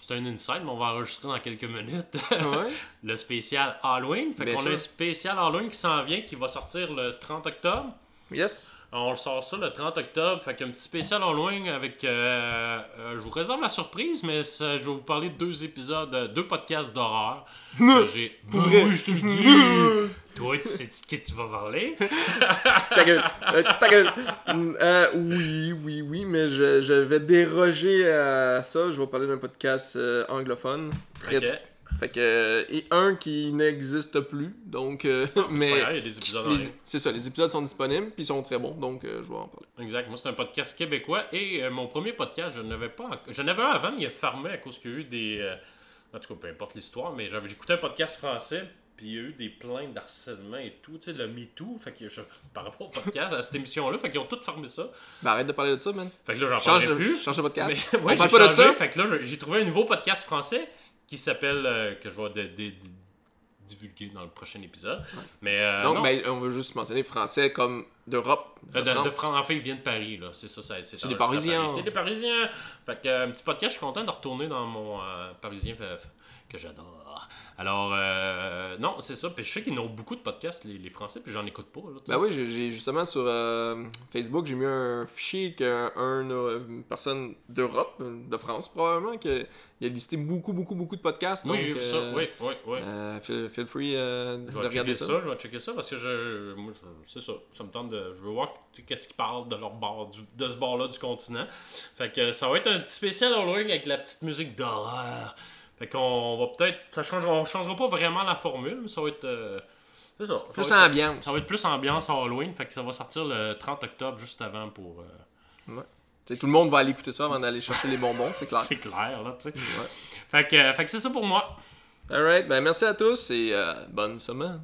c'est un inside, mais on va enregistrer dans quelques minutes Ouais? le spécial Halloween. Fait qu'on a un spécial Halloween qui s'en vient, qui va sortir le 30 octobre. Yes. On le sort ça le 30 octobre. Fait qu'un petit spécial Halloween avec. euh, euh, je vous réserve la surprise, mais ça- je vais vous parler de deux épisodes, euh, deux podcasts d'horreur. j'ai. Oui, je te le dis. Toi, tu sais de qui tu vas parler? Ta gueule. Euh, ta gueule. Oui, oui, oui, mais je, je vais déroger à ça. Je vais parler d'un podcast anglophone. Très, Ok. Fait que, euh, et un qui n'existe plus, donc, euh, mais... pas grave, il y a des qui- épisodes en. C'est ça, les épisodes sont disponibles, puis ils sont très bons, donc euh, je vais en parler. Exact. Moi, c'est un podcast québécois. Et euh, mon premier podcast, je n'avais pas. en- J'en avais un avant, mais il a fermé à cause qu'il y a eu des. En tout cas, peu importe l'histoire, mais j'avais écouté un podcast français. Puis il y a eu des plaintes d'harcèlement et tout, tu sais, le MeToo. Fait que je, par rapport au podcast, à cette émission-là, fait qu'ils ont tous fermé ça. Ben arrête de parler de ça, man. Fait que là, j'en parlerai plus. change de podcast. Mais, ouais, On parle pas de ça. Fait que là, j'ai trouvé un nouveau podcast français qui s'appelle. euh, que je vais divulguer dans le prochain épisode. Mais. euh, Donc, ben, on veut juste mentionner français comme d'Europe. Euh, de de, France. de France, en fait, ils viennent de Paris, là. C'est ça, ça c'est C'est des Parisiens. Paris. C'est des Parisiens. Fait que, euh, un petit podcast, je suis content de retourner dans mon euh, Parisien que j'adore. Alors, euh, non, c'est ça. Puis je sais qu'ils ont beaucoup de podcasts, les, les Français, puis j'en écoute pas, là. Ben oui, j'ai- justement sur euh, Facebook, j'ai mis un fichier qu'un un, euh, personne d'Europe, de France probablement, que il a listé beaucoup, beaucoup, beaucoup de podcasts. Oui, donc, j'ai vu ça. Oui, oui, oui. feel, feel free de Je vais regarder ça. ça. je vais checker ça parce que je, moi, c'est ça, ça me tente de, je veux voir qu'est-ce qu'ils parlent de leur bord, du- de ce bord-là du continent. Fait que ça va être un petit spécial Halloween avec la petite musique d'horreur. Fait qu'on va peut-être, ça changera, on changera pas vraiment la formule, mais ça va être, euh, c'est ça. Plus être- ambiance. Ça va être plus ambiance Halloween, fait que ça va sortir le 30 octobre juste avant pour. euh, Tu sais, tout le monde va aller écouter ça avant d'aller chercher les bonbons, c'est clair. c'est clair là, tu sais. Fait que, fait que c'est ça pour moi. Alright, ben merci à tous et euh, bonne semaine.